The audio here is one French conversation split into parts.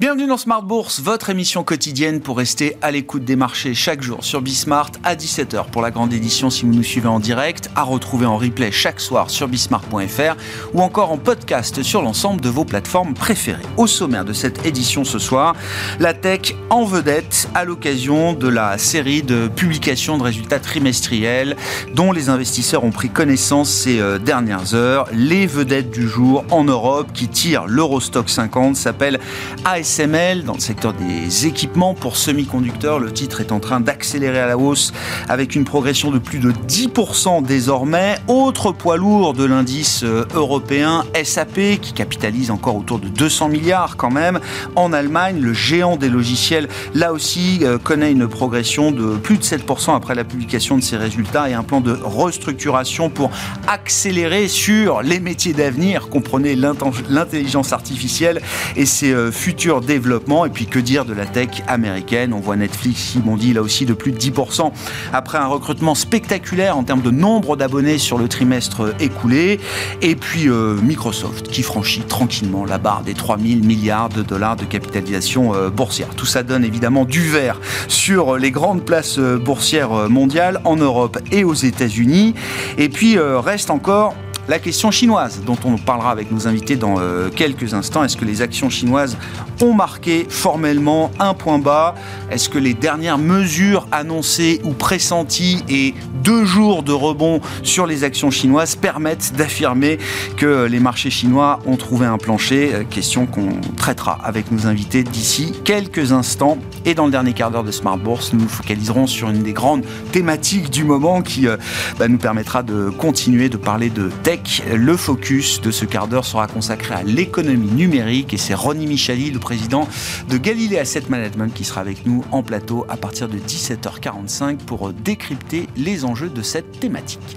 Bienvenue dans Smart Bourse, votre émission quotidienne pour rester à l'écoute des marchés chaque jour sur Bismart à 17h pour la grande édition si vous nous suivez en direct, à retrouver en replay chaque soir sur bismart.fr ou encore en podcast sur l'ensemble de vos plateformes préférées. Au sommaire de cette édition ce soir, la tech en vedette à l'occasion de la série de publications de résultats trimestriels dont les investisseurs ont pris connaissance ces euh, dernières heures. Les vedettes du jour en Europe qui tirent l'Eurostock 50 s'appellent AS SML dans le secteur des équipements pour semi-conducteurs. Le titre est en train d'accélérer à la hausse avec une progression de plus de 10% désormais. Autre poids lourd de l'indice euh, européen SAP qui capitalise encore autour de 200 milliards quand même. En Allemagne, le géant des logiciels, là aussi, euh, connaît une progression de plus de 7% après la publication de ses résultats et un plan de restructuration pour accélérer sur les métiers d'avenir, comprenez l'intelligence artificielle et ses euh, développement. Et puis que dire de la tech américaine? On voit Netflix qui bondit là aussi de plus de 10% après un recrutement spectaculaire en termes de nombre d'abonnés sur le trimestre écoulé. Et puis euh, Microsoft qui franchit tranquillement la barre des 3000 milliards de dollars de capitalisation euh, boursière. Tout ça donne évidemment du vert sur les grandes places euh, boursières mondiales en Europe et aux États-Unis. Et puis reste encore la question chinoise, dont on parlera avec nos invités dans quelques instants, est-ce que les actions chinoises ont marqué formellement un point bas Est-ce que les dernières mesures annoncées ou pressenties et deux jours de rebond sur les actions chinoises permettent d'affirmer que les marchés chinois ont trouvé un plancher euh, Question qu'on traitera avec nos invités d'ici quelques instants. Et dans le dernier quart d'heure de Smart Bourse, nous nous focaliserons sur une des grandes thématiques du moment qui euh, bah, nous permettra de continuer de parler de tech le focus de ce quart d'heure sera consacré à l'économie numérique et c'est Ronnie Michali, le président de Galilée Asset Management, qui sera avec nous en plateau à partir de 17h45 pour décrypter les enjeux de cette thématique.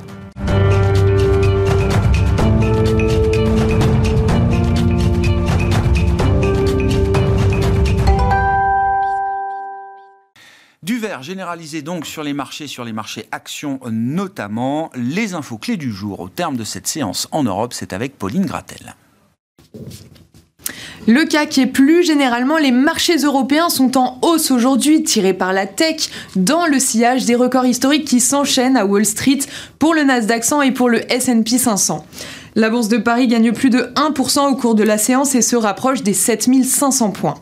généralisé donc sur les marchés, sur les marchés actions notamment. Les infos clés du jour au terme de cette séance en Europe, c'est avec Pauline Gratel. Le CAC et plus généralement les marchés européens sont en hausse aujourd'hui, tirés par la tech, dans le sillage des records historiques qui s'enchaînent à Wall Street pour le Nasdaq 100 et pour le S&P 500. La bourse de Paris gagne plus de 1% au cours de la séance et se rapproche des 7500 points.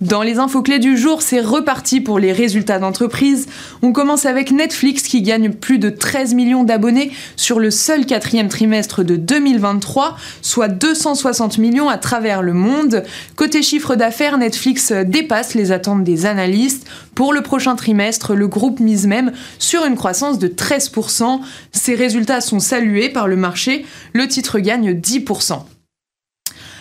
Dans les infos clés du jour, c'est reparti pour les résultats d'entreprise. On commence avec Netflix qui gagne plus de 13 millions d'abonnés sur le seul quatrième trimestre de 2023, soit 260 millions à travers le monde. Côté chiffre d'affaires, Netflix dépasse les attentes des analystes. Pour le prochain trimestre, le groupe mise même sur une croissance de 13%. Ces résultats sont salués par le marché. Le titre gagne 10%.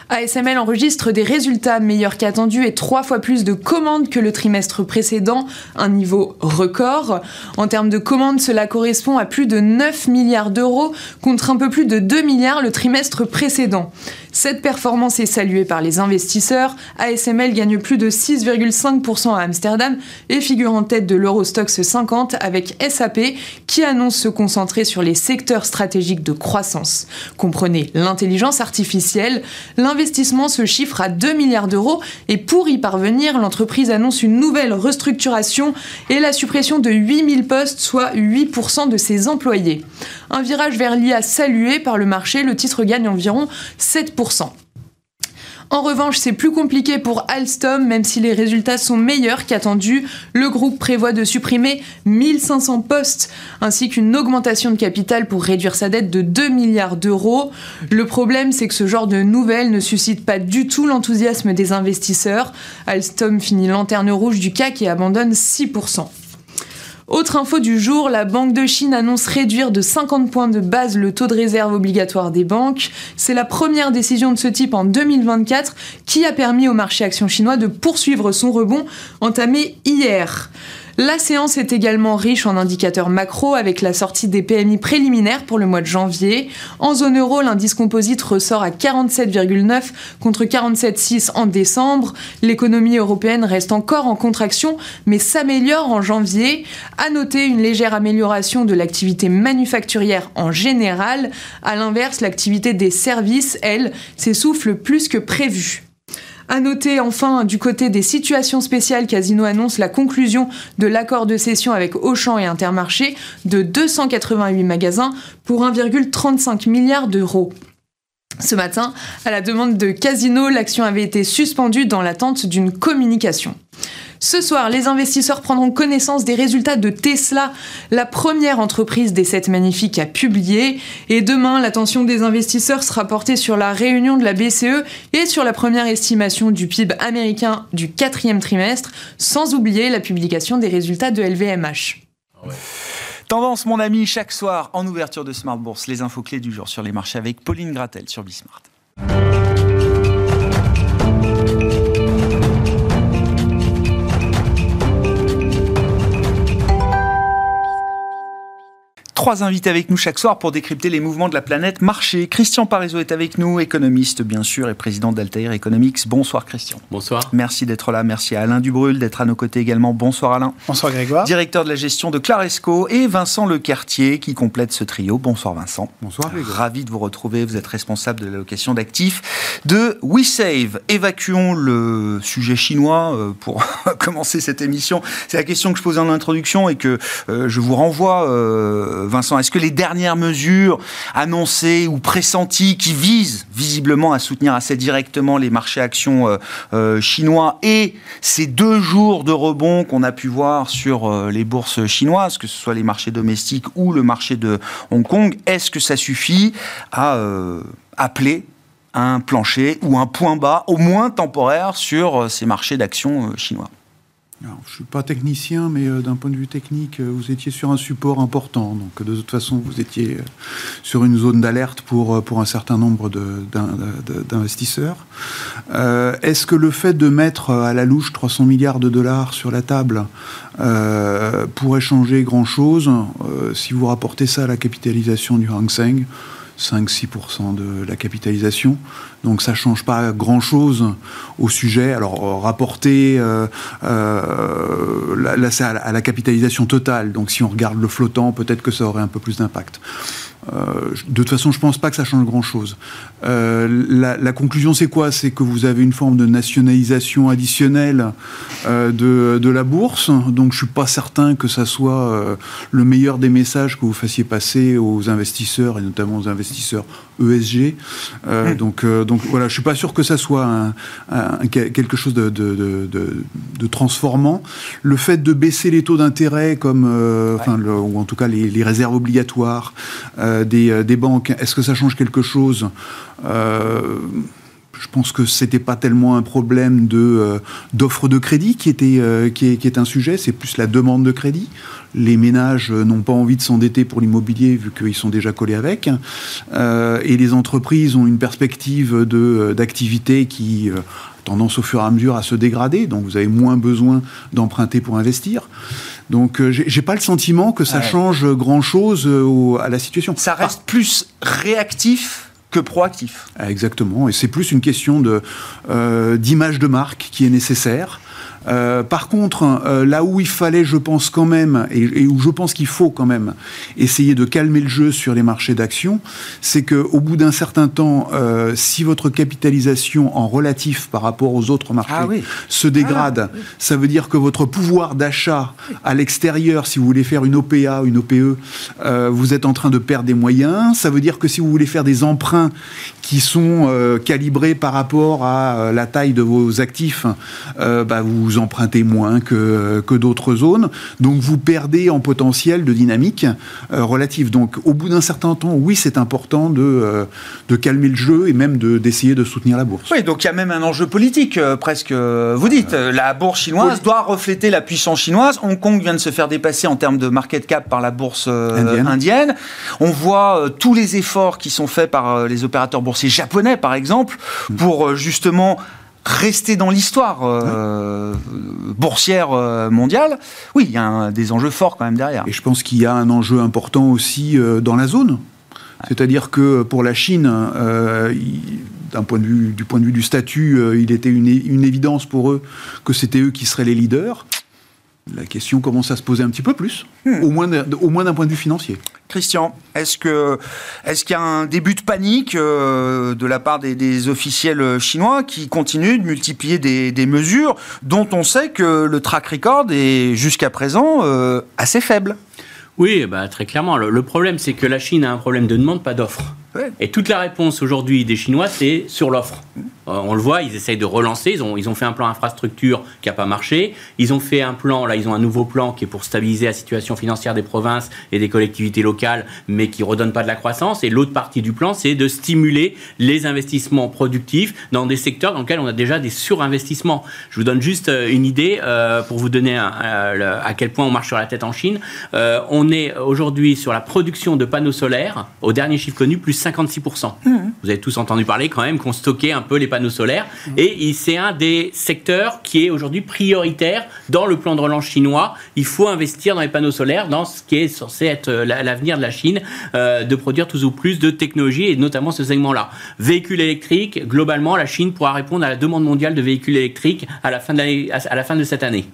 ASML enregistre des résultats meilleurs qu'attendus et trois fois plus de commandes que le trimestre précédent, un niveau record. En termes de commandes, cela correspond à plus de 9 milliards d'euros contre un peu plus de 2 milliards le trimestre précédent. Cette performance est saluée par les investisseurs. ASML gagne plus de 6,5% à Amsterdam et figure en tête de l'Eurostox 50 avec SAP qui annonce se concentrer sur les secteurs stratégiques de croissance. Comprenez l'intelligence artificielle. L'investissement se chiffre à 2 milliards d'euros et pour y parvenir, l'entreprise annonce une nouvelle restructuration et la suppression de 8000 postes, soit 8% de ses employés. Un virage vers l'IA salué par le marché, le titre gagne environ 7%. En revanche, c'est plus compliqué pour Alstom, même si les résultats sont meilleurs qu'attendus. Le groupe prévoit de supprimer 1500 postes, ainsi qu'une augmentation de capital pour réduire sa dette de 2 milliards d'euros. Le problème, c'est que ce genre de nouvelles ne suscite pas du tout l'enthousiasme des investisseurs. Alstom finit lanterne rouge du CAC et abandonne 6%. Autre info du jour, la Banque de Chine annonce réduire de 50 points de base le taux de réserve obligatoire des banques. C'est la première décision de ce type en 2024 qui a permis au marché action chinois de poursuivre son rebond entamé hier. La séance est également riche en indicateurs macro avec la sortie des PMI préliminaires pour le mois de janvier. En zone euro, l'indice composite ressort à 47,9 contre 47,6 en décembre. L'économie européenne reste encore en contraction mais s'améliore en janvier. À noter une légère amélioration de l'activité manufacturière en général. À l'inverse, l'activité des services, elle, s'essouffle plus que prévu. À noter enfin du côté des situations spéciales, Casino annonce la conclusion de l'accord de cession avec Auchan et Intermarché de 288 magasins pour 1,35 milliard d'euros. Ce matin, à la demande de Casino, l'action avait été suspendue dans l'attente d'une communication. Ce soir, les investisseurs prendront connaissance des résultats de Tesla, la première entreprise des 7 magnifiques à publier. Et demain, l'attention des investisseurs sera portée sur la réunion de la BCE et sur la première estimation du PIB américain du quatrième trimestre, sans oublier la publication des résultats de LVMH. Tendance, mon ami, chaque soir en ouverture de Smart Bourse, les infos clés du jour sur les marchés avec Pauline Gratel sur Bismart. 3 invités avec nous chaque soir pour décrypter les mouvements de la planète marché. Christian Parizeau est avec nous, économiste bien sûr et président d'Altair Economics. Bonsoir Christian. Bonsoir. Merci d'être là. Merci à Alain Dubrul d'être à nos côtés également. Bonsoir Alain. Bonsoir Grégoire. Directeur de la gestion de Claresco et Vincent Lecartier qui complète ce trio. Bonsoir Vincent. Bonsoir. Ravi de vous retrouver. Vous êtes responsable de l'allocation d'actifs de WeSave. Évacuons le sujet chinois euh, pour commencer cette émission. C'est la question que je posais en introduction et que euh, je vous renvoie euh, Vincent, est-ce que les dernières mesures annoncées ou pressenties qui visent visiblement à soutenir assez directement les marchés actions euh, euh, chinois et ces deux jours de rebond qu'on a pu voir sur euh, les bourses chinoises, que ce soit les marchés domestiques ou le marché de Hong Kong, est-ce que ça suffit à appeler un plancher ou un point bas, au moins temporaire, sur ces marchés d'actions chinois? Je ne suis pas technicien, mais euh, d'un point de vue technique, euh, vous étiez sur un support important. Donc, de toute façon, vous étiez euh, sur une zone d'alerte pour, pour un certain nombre d'investisseurs. Est-ce que le fait de mettre à la louche 300 milliards de dollars sur la table pourrait changer grand-chose? Si vous rapportez ça à la capitalisation du Hang Seng 5-6% de la capitalisation. Donc ça ne change pas grand-chose au sujet. Alors euh, rapporter, euh, euh, là, à la capitalisation totale. Donc si on regarde le flottant, peut-être que ça aurait un peu plus d'impact. Euh, de toute façon, je ne pense pas que ça change grand-chose. Euh, la, conclusion, c'est quoi? C'est que vous avez une forme de nationalisation additionnelle euh, de, la bourse. Donc, je ne suis pas certain que ça soit le meilleur des messages que vous fassiez passer aux investisseurs, et notamment aux investisseurs ESG. Hmm. donc, donc, voilà, je ne suis pas sûr que ça soit quelque chose de, transformant. Le fait de baisser les taux d'intérêt, comme, ou en tout cas les, les réserves obligatoires, euh, euh, des, banques. Est-ce que ça change quelque chose euh, je pense que c'était pas tellement un problème de d'offre de crédit qui était est, un sujet, c'est plus la demande de crédit. Les ménages n'ont pas envie de s'endetter pour l'immobilier vu qu'ils sont déjà collés avec, et les entreprises ont une perspective d'activité qui a tendance au fur et à mesure à se dégrader, donc vous avez moins besoin d'emprunter pour investir. Donc euh, j'ai pas le sentiment que ça change grand chose euh, à la situation. Ça reste plus réactif que proactif. Exactement, et c'est plus une question de euh, d'image de marque qui est nécessaire. Euh, par contre, euh, là où il fallait, je pense quand même, et, où je pense qu'il faut quand même essayer de calmer le jeu sur les marchés d'actions, c'est qu'au bout d'un certain temps, euh, si votre capitalisation en relatif par rapport aux autres marchés ah se dégrade, ah ça veut dire que votre pouvoir d'achat à l'extérieur, si vous voulez faire une OPA, une OPE, vous êtes en train de perdre des moyens. Ça veut dire que si vous voulez faire des emprunts qui sont calibrés par rapport à la taille de vos actifs, bah, vous vous empruntez moins que, que d'autres zones, donc vous perdez en potentiel de dynamique euh, relative. Donc au bout d'un certain temps, oui, c'est important de, euh, de calmer le jeu et même d'essayer de, soutenir la bourse. Oui, donc il y a même un enjeu politique euh, presque. Vous dites, la bourse chinoise doit refléter la puissance chinoise. Hong Kong vient de se faire dépasser en termes de market cap par la bourse indienne. indienne. On voit tous les efforts qui sont faits par les opérateurs boursiers japonais, par exemple, mm. pour justement rester dans l'histoire euh, boursière euh, mondiale, oui, il y a des enjeux forts quand même derrière. Et je pense qu'il y a un enjeu important aussi euh, dans la zone. C'est-à-dire que pour la Chine, d'un point de vue, du point de vue du statut, il était une, une, évidence pour eux que c'était eux qui seraient les leaders. La question commence à se poser un petit peu plus, hmm. au moins d'un point de vue financier. Christian, est-ce qu'il y a un début de panique euh, de la part des, officiels chinois qui continuent de multiplier des, mesures dont on sait que le track record est jusqu'à présent euh, assez faible? Oui, bah, très clairement. Le, le problème, c'est que la Chine a un problème de demande, pas d'offre. Et toute la réponse aujourd'hui des Chinois, c'est sur l'offre. Euh, on le voit, ils essayent de relancer. Ils ont, ils ont fait un plan infrastructure qui n'a pas marché. Ils ont fait un plan, là, ils ont un nouveau plan qui est pour stabiliser la situation financière des provinces et des collectivités locales, mais qui ne redonne pas de la croissance. Et l'autre partie du plan, c'est de stimuler les investissements productifs dans des secteurs dans lesquels on a déjà des surinvestissements. Je vous donne juste euh, une idée euh, pour vous donner à quel point on marche sur la tête en Chine. on est aujourd'hui sur la production de panneaux solaires, au dernier chiffre connu, plus 56%. Mmh. Vous avez tous entendu parler quand même qu'on stockait un peu les panneaux solaires. Et c'est un des secteurs qui est aujourd'hui prioritaire dans le plan de relance chinois. Il faut investir dans les panneaux solaires, dans ce qui est censé être euh, l'avenir de la Chine, euh, de produire toujours plus de technologies et notamment ce segment-là. Véhicules électriques, globalement, la Chine pourra répondre à la demande mondiale de véhicules électriques à la fin de, à la fin de cette année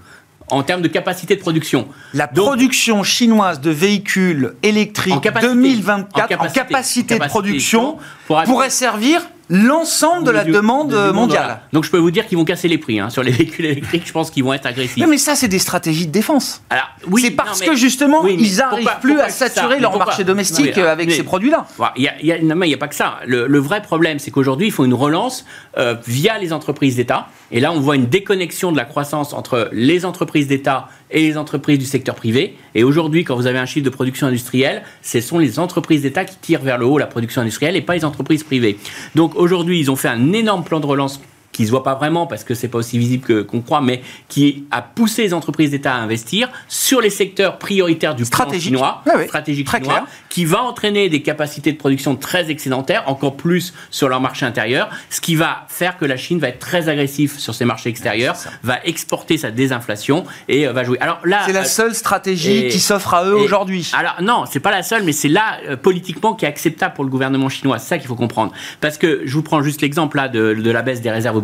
en termes de capacité de production. La production chinoise de véhicules électriques en 2024 en capacité, de production pourrait servir l'ensemble de la demande mondiale. Donc je peux vous dire qu'ils vont casser les prix hein. sur les véhicules électriques. Je pense qu'ils vont être agressifs. mais ça, c'est des stratégies de défense. Alors, oui, c'est parce que justement, ils n'arrivent plus à saturer leur marché domestique avec ces produits-là. Il n'y a, pas que ça. Le, vrai problème, c'est qu'aujourd'hui, il faut une relance euh, via les entreprises d'État. Et là, on voit une déconnexion de la croissance entre les entreprises d'État et les entreprises du secteur privé. Et aujourd'hui, quand vous avez un chiffre de production industrielle, ce sont les entreprises d'État qui tirent vers le haut la production industrielle et pas les entreprises privées. Donc aujourd'hui, ils ont fait un énorme plan de relance qui se voit pas vraiment parce que c'est pas aussi visible qu'on croit, mais qui a poussé les entreprises d'État à investir sur les secteurs prioritaires du stratégique chinois, stratégique Très chinois, qui va entraîner des capacités de production très excédentaires, encore plus sur leur marché intérieur, ce qui va faire que la Chine va être très agressive sur ses marchés extérieurs, va exporter sa désinflation et euh, va jouer. Alors là, c'est la euh, seule stratégie qui s'offre à eux aujourd'hui. Alors non, c'est pas la seule, mais c'est là euh, politiquement qui est acceptable pour le gouvernement chinois. C'est ça qu'il faut comprendre. Parce que je vous prends juste l'exemple là de, de la baisse des réserves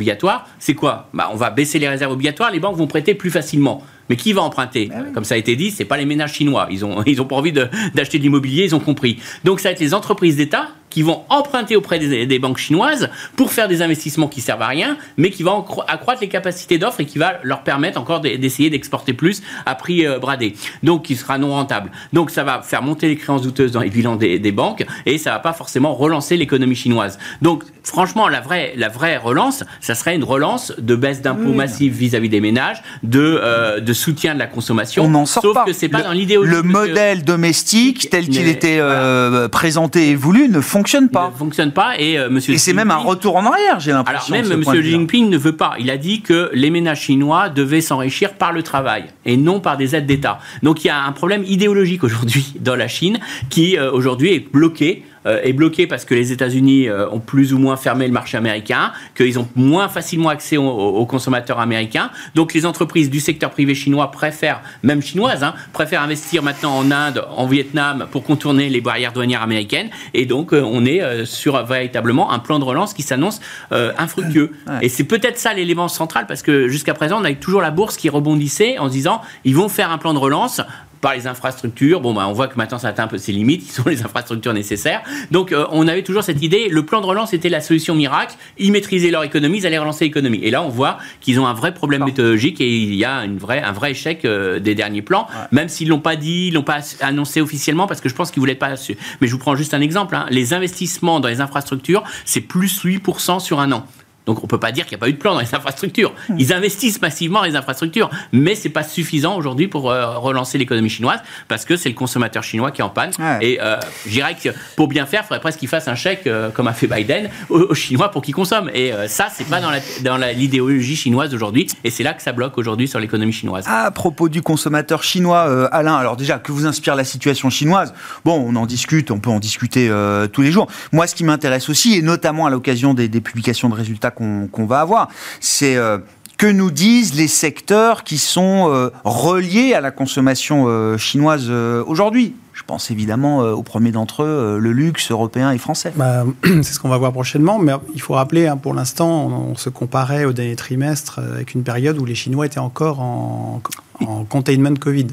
c'est quoi? Bah, On va baisser les réserves obligatoires, les banques vont prêter plus facilement. Mais qui va emprunter bah Comme ça a été dit, c'est pas les ménages chinois. Ils ont, ils ont pas envie d'acheter de, l'immobilier, ils ont compris. Donc ça va être les entreprises d'État qui vont emprunter auprès des, banques chinoises pour faire des investissements qui servent à rien, mais qui vont accroître les capacités d'offres et qui va leur permettre encore d'essayer d'exporter plus à prix euh, bradé. Donc, qui sera non rentable. Donc, ça va faire monter les créances douteuses dans les bilans des, banques et ça va pas forcément relancer l'économie chinoise. Donc, franchement, la vraie, la vraie relance, ça serait une relance de baisse d'impôts massifs vis-à-vis des ménages, de, euh, de soutien de la consommation. On n'en sort sauf pas. que c'est pas dans l'idéologie. Le modèle domestique tel qu'il était euh, présenté et voulu ne fonctionne pas. ne fonctionne pas et euh, Monsieur. Et c'est même un retour en arrière, j'ai l'impression. Alors même Monsieur Jinping ne veut pas. Il a dit que les ménages chinois devaient s'enrichir par le travail et non par des aides d'État. Donc il y a un problème idéologique aujourd'hui dans la Chine qui euh, aujourd'hui est bloqué est bloqué parce que les États-Unis euh, ont plus ou moins fermé le marché américain, qu'ils ont moins facilement accès aux, consommateurs américains. Donc les entreprises du secteur privé chinois préfèrent, même chinoises, hein, préfèrent investir maintenant en Inde, en Vietnam pour contourner les barrières douanières américaines. Et donc euh, on est sur véritablement un plan de relance qui s'annonce infructueux. Et c'est peut-être ça l'élément central parce que jusqu'à présent on a eu toujours la bourse qui rebondissait en se disant ils vont faire un plan de relance par les infrastructures. Bon, bah, on voit que maintenant ça atteint un peu ses limites, ils sont les infrastructures nécessaires. Donc euh, on avait toujours cette idée, le plan de relance était la solution miracle, ils maîtrisaient leur économie, ils allaient relancer l'économie. Et là on voit qu'ils ont un vrai problème méthodologique et il y a une vraie, un vrai échec euh, des derniers plans, même s'ils l'ont pas dit, ils l'ont pas annoncé officiellement parce que je pense qu'ils voulaient pas. Mais je vous prends juste un exemple, hein. les investissements dans les infrastructures, c'est plus 8% sur un an. Donc on ne peut pas dire qu'il n'y a pas eu de plan dans les infrastructures. Ils investissent massivement dans les infrastructures, mais ce n'est pas suffisant aujourd'hui pour euh, relancer l'économie chinoise parce que c'est le consommateur chinois qui est en panne. Et euh, je dirais que pour bien faire, il faudrait presque qu'il fasse un chèque, euh, comme a fait Biden, aux, Chinois pour qu'ils consomment. Et ça, c'est pas dans l'idéologie chinoise aujourd'hui. Et c'est là que ça bloque aujourd'hui sur l'économie chinoise. À propos du consommateur chinois, Alain, alors déjà, que vous inspire la situation chinoise? Bon, on en discute, on peut en discuter tous les jours. Moi, ce qui m'intéresse aussi, et notamment à l'occasion des, des publications de résultats qu'on va avoir. C'est euh, que nous disent les secteurs qui sont euh, reliés à la consommation euh, chinoise aujourd'hui je pense évidemment au premier d'entre eux, le luxe européen et français. Bah, c'est ce qu'on va voir prochainement, mais il faut rappeler, hein, pour l'instant, on, se comparait au dernier trimestre avec une période où les Chinois étaient encore en, en containment Covid.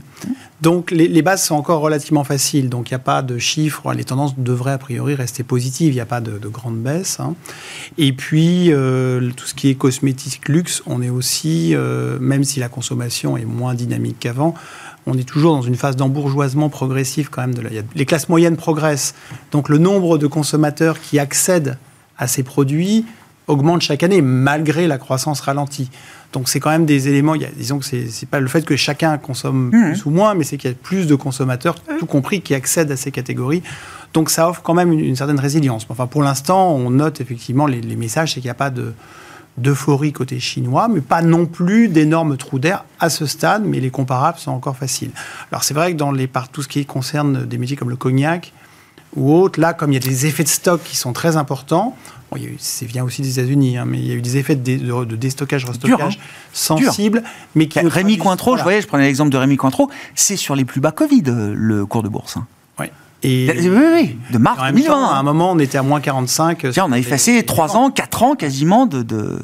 Donc les, bases sont encore relativement faciles, donc il n'y a pas de chiffres, les tendances devraient a priori rester positives, il n'y a pas de, grande baisse. Hein. Et puis euh, tout ce qui est cosmétique luxe, on est aussi, euh, même si la consommation est moins dynamique qu'avant, on est toujours dans une phase d'embourgeoisement progressif quand même. De la, les classes moyennes progressent, donc le nombre de consommateurs qui accèdent à ces produits augmente chaque année malgré la croissance ralentie. Donc c'est quand même des éléments. Il y a, disons que c'est pas le fait que chacun consomme mmh. plus ou moins, mais c'est qu'il y a plus de consommateurs, tout compris, qui accèdent à ces catégories. Donc ça offre quand même une, certaine résilience. Enfin, pour l'instant, on note effectivement les, messages, c'est qu'il n'y a pas de d'euphorie côté chinois, mais pas non plus d'énormes trous d'air à ce stade, mais les comparables sont encore faciles. Alors c'est vrai que dans les, par tout ce qui concerne des métiers comme le cognac ou autres, là, comme il y a des effets de stock qui sont très importants, c'est vient aussi des États-Unis, hein, mais il y a eu des effets de, de, déstockage, restockage hein. sensibles. Mais qui bah, Rémi Cointreau, je voyais, je prenais l'exemple de Rémi Cointreau, c'est sur les plus bas Covid, euh, le cours de bourse. Hein. Et oui, oui, de mars 2020. à un moment, on était à moins 45. Tiens, on a effacé 3 ans, 4 ans quasiment de, de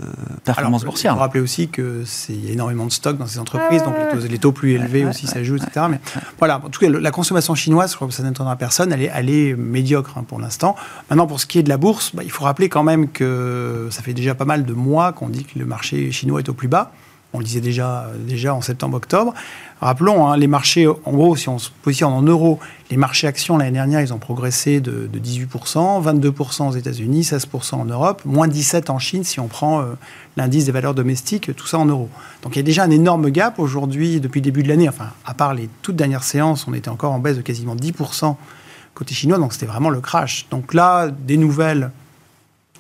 performance boursière. Il faut rappeler aussi qu'il y a énormément de stocks dans ces entreprises, donc les taux, plus élevés aussi ça joue, etc. Mais voilà, en tout cas, la consommation chinoise, je crois que ça n'étonnera personne, elle est, elle est médiocre hein, pour l'instant. Maintenant, pour ce qui est de la bourse, bah, il faut rappeler quand même que ça fait déjà pas mal de mois qu'on dit que le marché chinois est au plus bas. On le disait déjà, en septembre-octobre. Rappelons, hein, les marchés, en gros, si on se positionne en euros, les marchés actions l'année dernière, ils ont progressé de, 18%, 22% aux États-Unis, 16% en Europe, moins 17% en Chine si on prend euh, l'indice des valeurs domestiques, tout ça en euros. Donc il y a déjà un énorme gap aujourd'hui, depuis le début de l'année, enfin, à part les toutes dernières séances, on était encore en baisse de quasiment 10% côté chinois, donc c'était vraiment le crash. Donc là, des nouvelles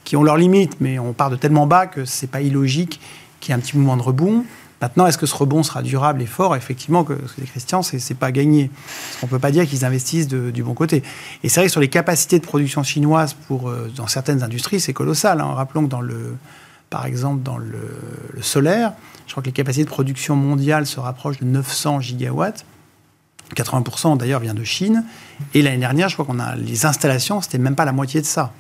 qui ont leurs limites, mais on part de tellement bas que c'est pas illogique qui est un petit mouvement de rebond. Maintenant, est-ce que ce rebond sera durable et fort? Effectivement, que, ce que dit Christian, c'est pas gagné. On ne peut pas dire qu'ils investissent du bon côté. Et c'est vrai que sur les capacités de production chinoises pour, euh, dans certaines industries, c'est colossal. Hein. Rappelons que dans le, par exemple, dans le, solaire, je crois que les capacités de production mondiales se rapprochent de 900 gigawatts. 80% d'ailleurs vient de Chine. Et l'année dernière, je crois qu'on a les installations, c'était même pas la moitié de ça.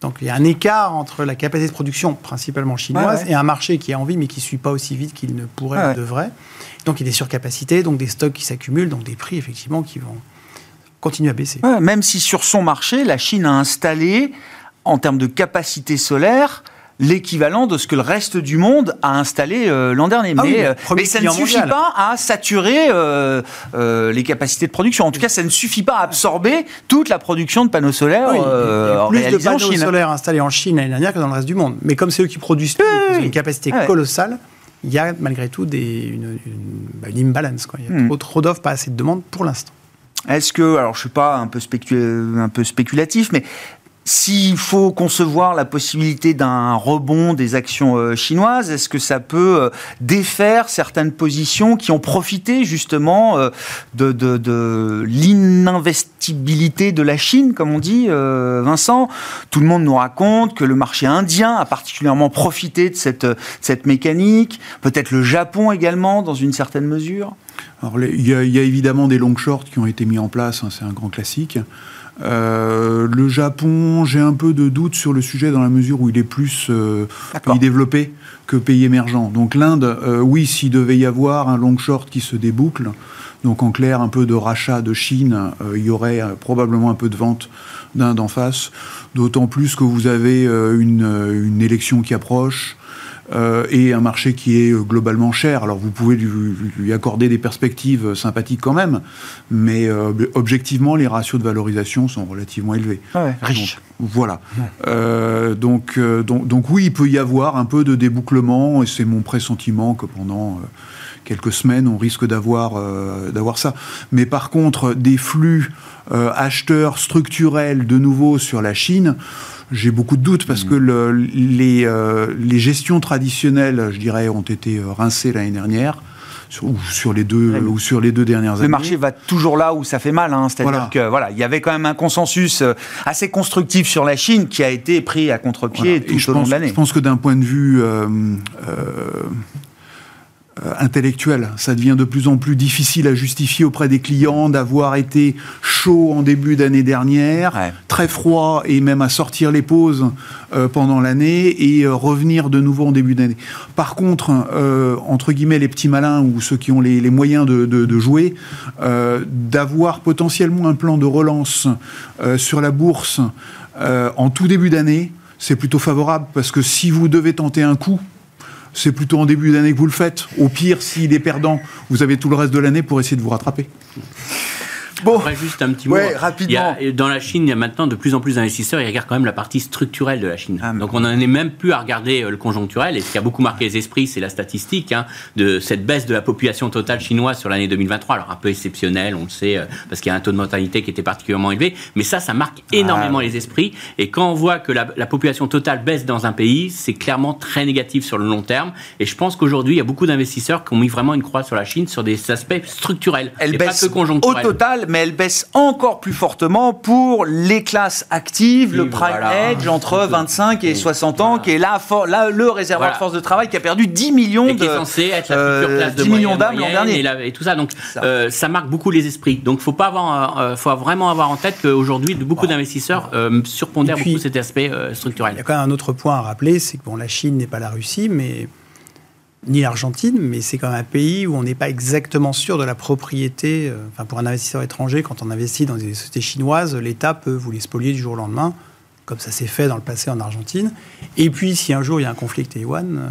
Donc il y a un écart entre la capacité de production, principalement chinoise, et un marché qui est en vie, mais qui ne suit pas aussi vite qu'il ne pourrait ou devrait. Donc il y a des surcapacités, donc des stocks qui s'accumulent, donc des prix effectivement qui vont continuer à baisser. même si sur son marché, la Chine a installé, en termes de capacité solaire, l'équivalent de ce que le reste du monde a installé euh, l'an dernier. Ah mais, euh, mais ça ne suffit pas à saturer euh, les capacités de production. En tout cas, ça ne suffit pas à absorber toute la production de panneaux solaires oui, plus de panneaux solaires installés en Chine l'année dernière que dans le reste du monde. Mais comme c'est eux qui produisent tout, ils ont une capacité colossale, il y a malgré tout des, une, bah, imbalance. Quoi. Il y a hmm. trop, d'offres, pas assez de demandes pour l'instant. Est-ce que, alors je ne suis pas un peu, un peu spéculatif, mais s'il faut concevoir la possibilité d'un rebond des actions euh, chinoises, est-ce que ça peut euh, défaire certaines positions qui ont profité justement euh, de, de, l'ininvestibilité de la Chine, comme on dit, Vincent? Tout le monde nous raconte que le marché indien a particulièrement profité de cette, cette mécanique, peut-être le Japon également dans une certaine mesure? Alors, il y, a, évidemment des long shorts qui ont été mis en place, hein, c'est un grand classique. Euh, le Japon, j'ai un peu de doute sur le sujet dans la mesure où il est plus euh, pays développé que pays émergent. Donc l'Inde, euh, oui, s'il devait y avoir un long short qui se déboucle, donc en clair un peu de rachat de Chine, il y aurait probablement un peu de vente d'Inde en face. D'autant plus que vous avez une élection qui approche. Euh, et un marché qui est euh, globalement cher. Alors vous pouvez lui, accorder des perspectives sympathiques quand même, mais euh, objectivement, les ratios de valorisation sont relativement élevés. Ah riche. voilà. donc, donc, donc, oui, il peut y avoir un peu de débouclement, et c'est mon pressentiment que pendant quelques semaines, on risque d'avoir d'avoir ça. Mais par contre, des flux acheteurs structurels de nouveau sur la Chine, j'ai beaucoup de doutes parce mm. que les, euh, les, gestions traditionnelles, je dirais, ont été euh, rincées l'année dernière. Sur, ou sur les deux ou sur les deux dernières années. Le marché va toujours là où ça fait mal, hein. c'est-à-dire que voilà, il y avait quand même un consensus euh, assez constructif sur la Chine qui a été pris à contre-pied tout au long de l'année. Je pense que d'un point de vue euh, intellectuelle. Ça devient de plus en plus difficile à justifier auprès des clients d'avoir été chaud en début d'année dernière, très froid et même à sortir les pauses euh, pendant l'année et euh, revenir de nouveau en début d'année. Par contre, entre guillemets, les petits malins ou ceux qui ont les, moyens de, de jouer, d'avoir potentiellement un plan de relance sur la bourse en tout début d'année, c'est plutôt favorable parce que si vous devez tenter un coup, c'est plutôt en début d'année que vous le faites. Au pire, s'il est perdant, vous avez tout le reste de l'année pour essayer de vous rattraper. Bon, juste un petit mot. rapidement. dans la Chine, il y a maintenant de plus en plus d'investisseurs, ils regardent quand même la partie structurelle de la Chine. Ah, Donc on n'en est même plus à regarder euh, le conjoncturel. Et ce qui a beaucoup marqué les esprits, c'est la statistique hein, de cette baisse de la population totale chinoise sur l'année 2023. Alors un peu exceptionnel, on le sait, euh, parce qu'il y a un taux de mortalité qui était particulièrement élevé. Mais ça, ça marque ah, énormément les esprits. Et quand on voit que la, population totale baisse dans un pays, c'est clairement très négatif sur le long terme. Et je pense qu'aujourd'hui, il y a beaucoup d'investisseurs qui ont mis vraiment une croix sur la Chine sur des aspects structurels. Elle baisse pas que au total, mais elle baisse encore plus fortement pour les classes actives, le prime age entre 25 et 60 ans, qui est là, là le réservoir de force de travail qui a perdu 10 millions et qui est censé être la future classe de 10 millions d'âmes l'an dernier. Et, tout ça, donc ça. Euh, ça. marque beaucoup les esprits. Donc faut pas avoir, euh, faut vraiment avoir en tête qu'aujourd'hui beaucoup d'investisseurs euh, surpondèrent beaucoup cet aspect structurel. Il y a quand même un autre point à rappeler, c'est que bon, la Chine n'est pas la Russie, mais ni l'Argentine, mais c'est quand même un pays où on n'est pas exactement sûr de la propriété. Euh, enfin, pour un investisseur étranger, quand on investit dans des sociétés chinoises, l'État peut vous les spolier du jour au lendemain, comme ça s'est fait dans le passé en Argentine. Et puis, si un jour il y a un conflit avec Taïwan. Euh,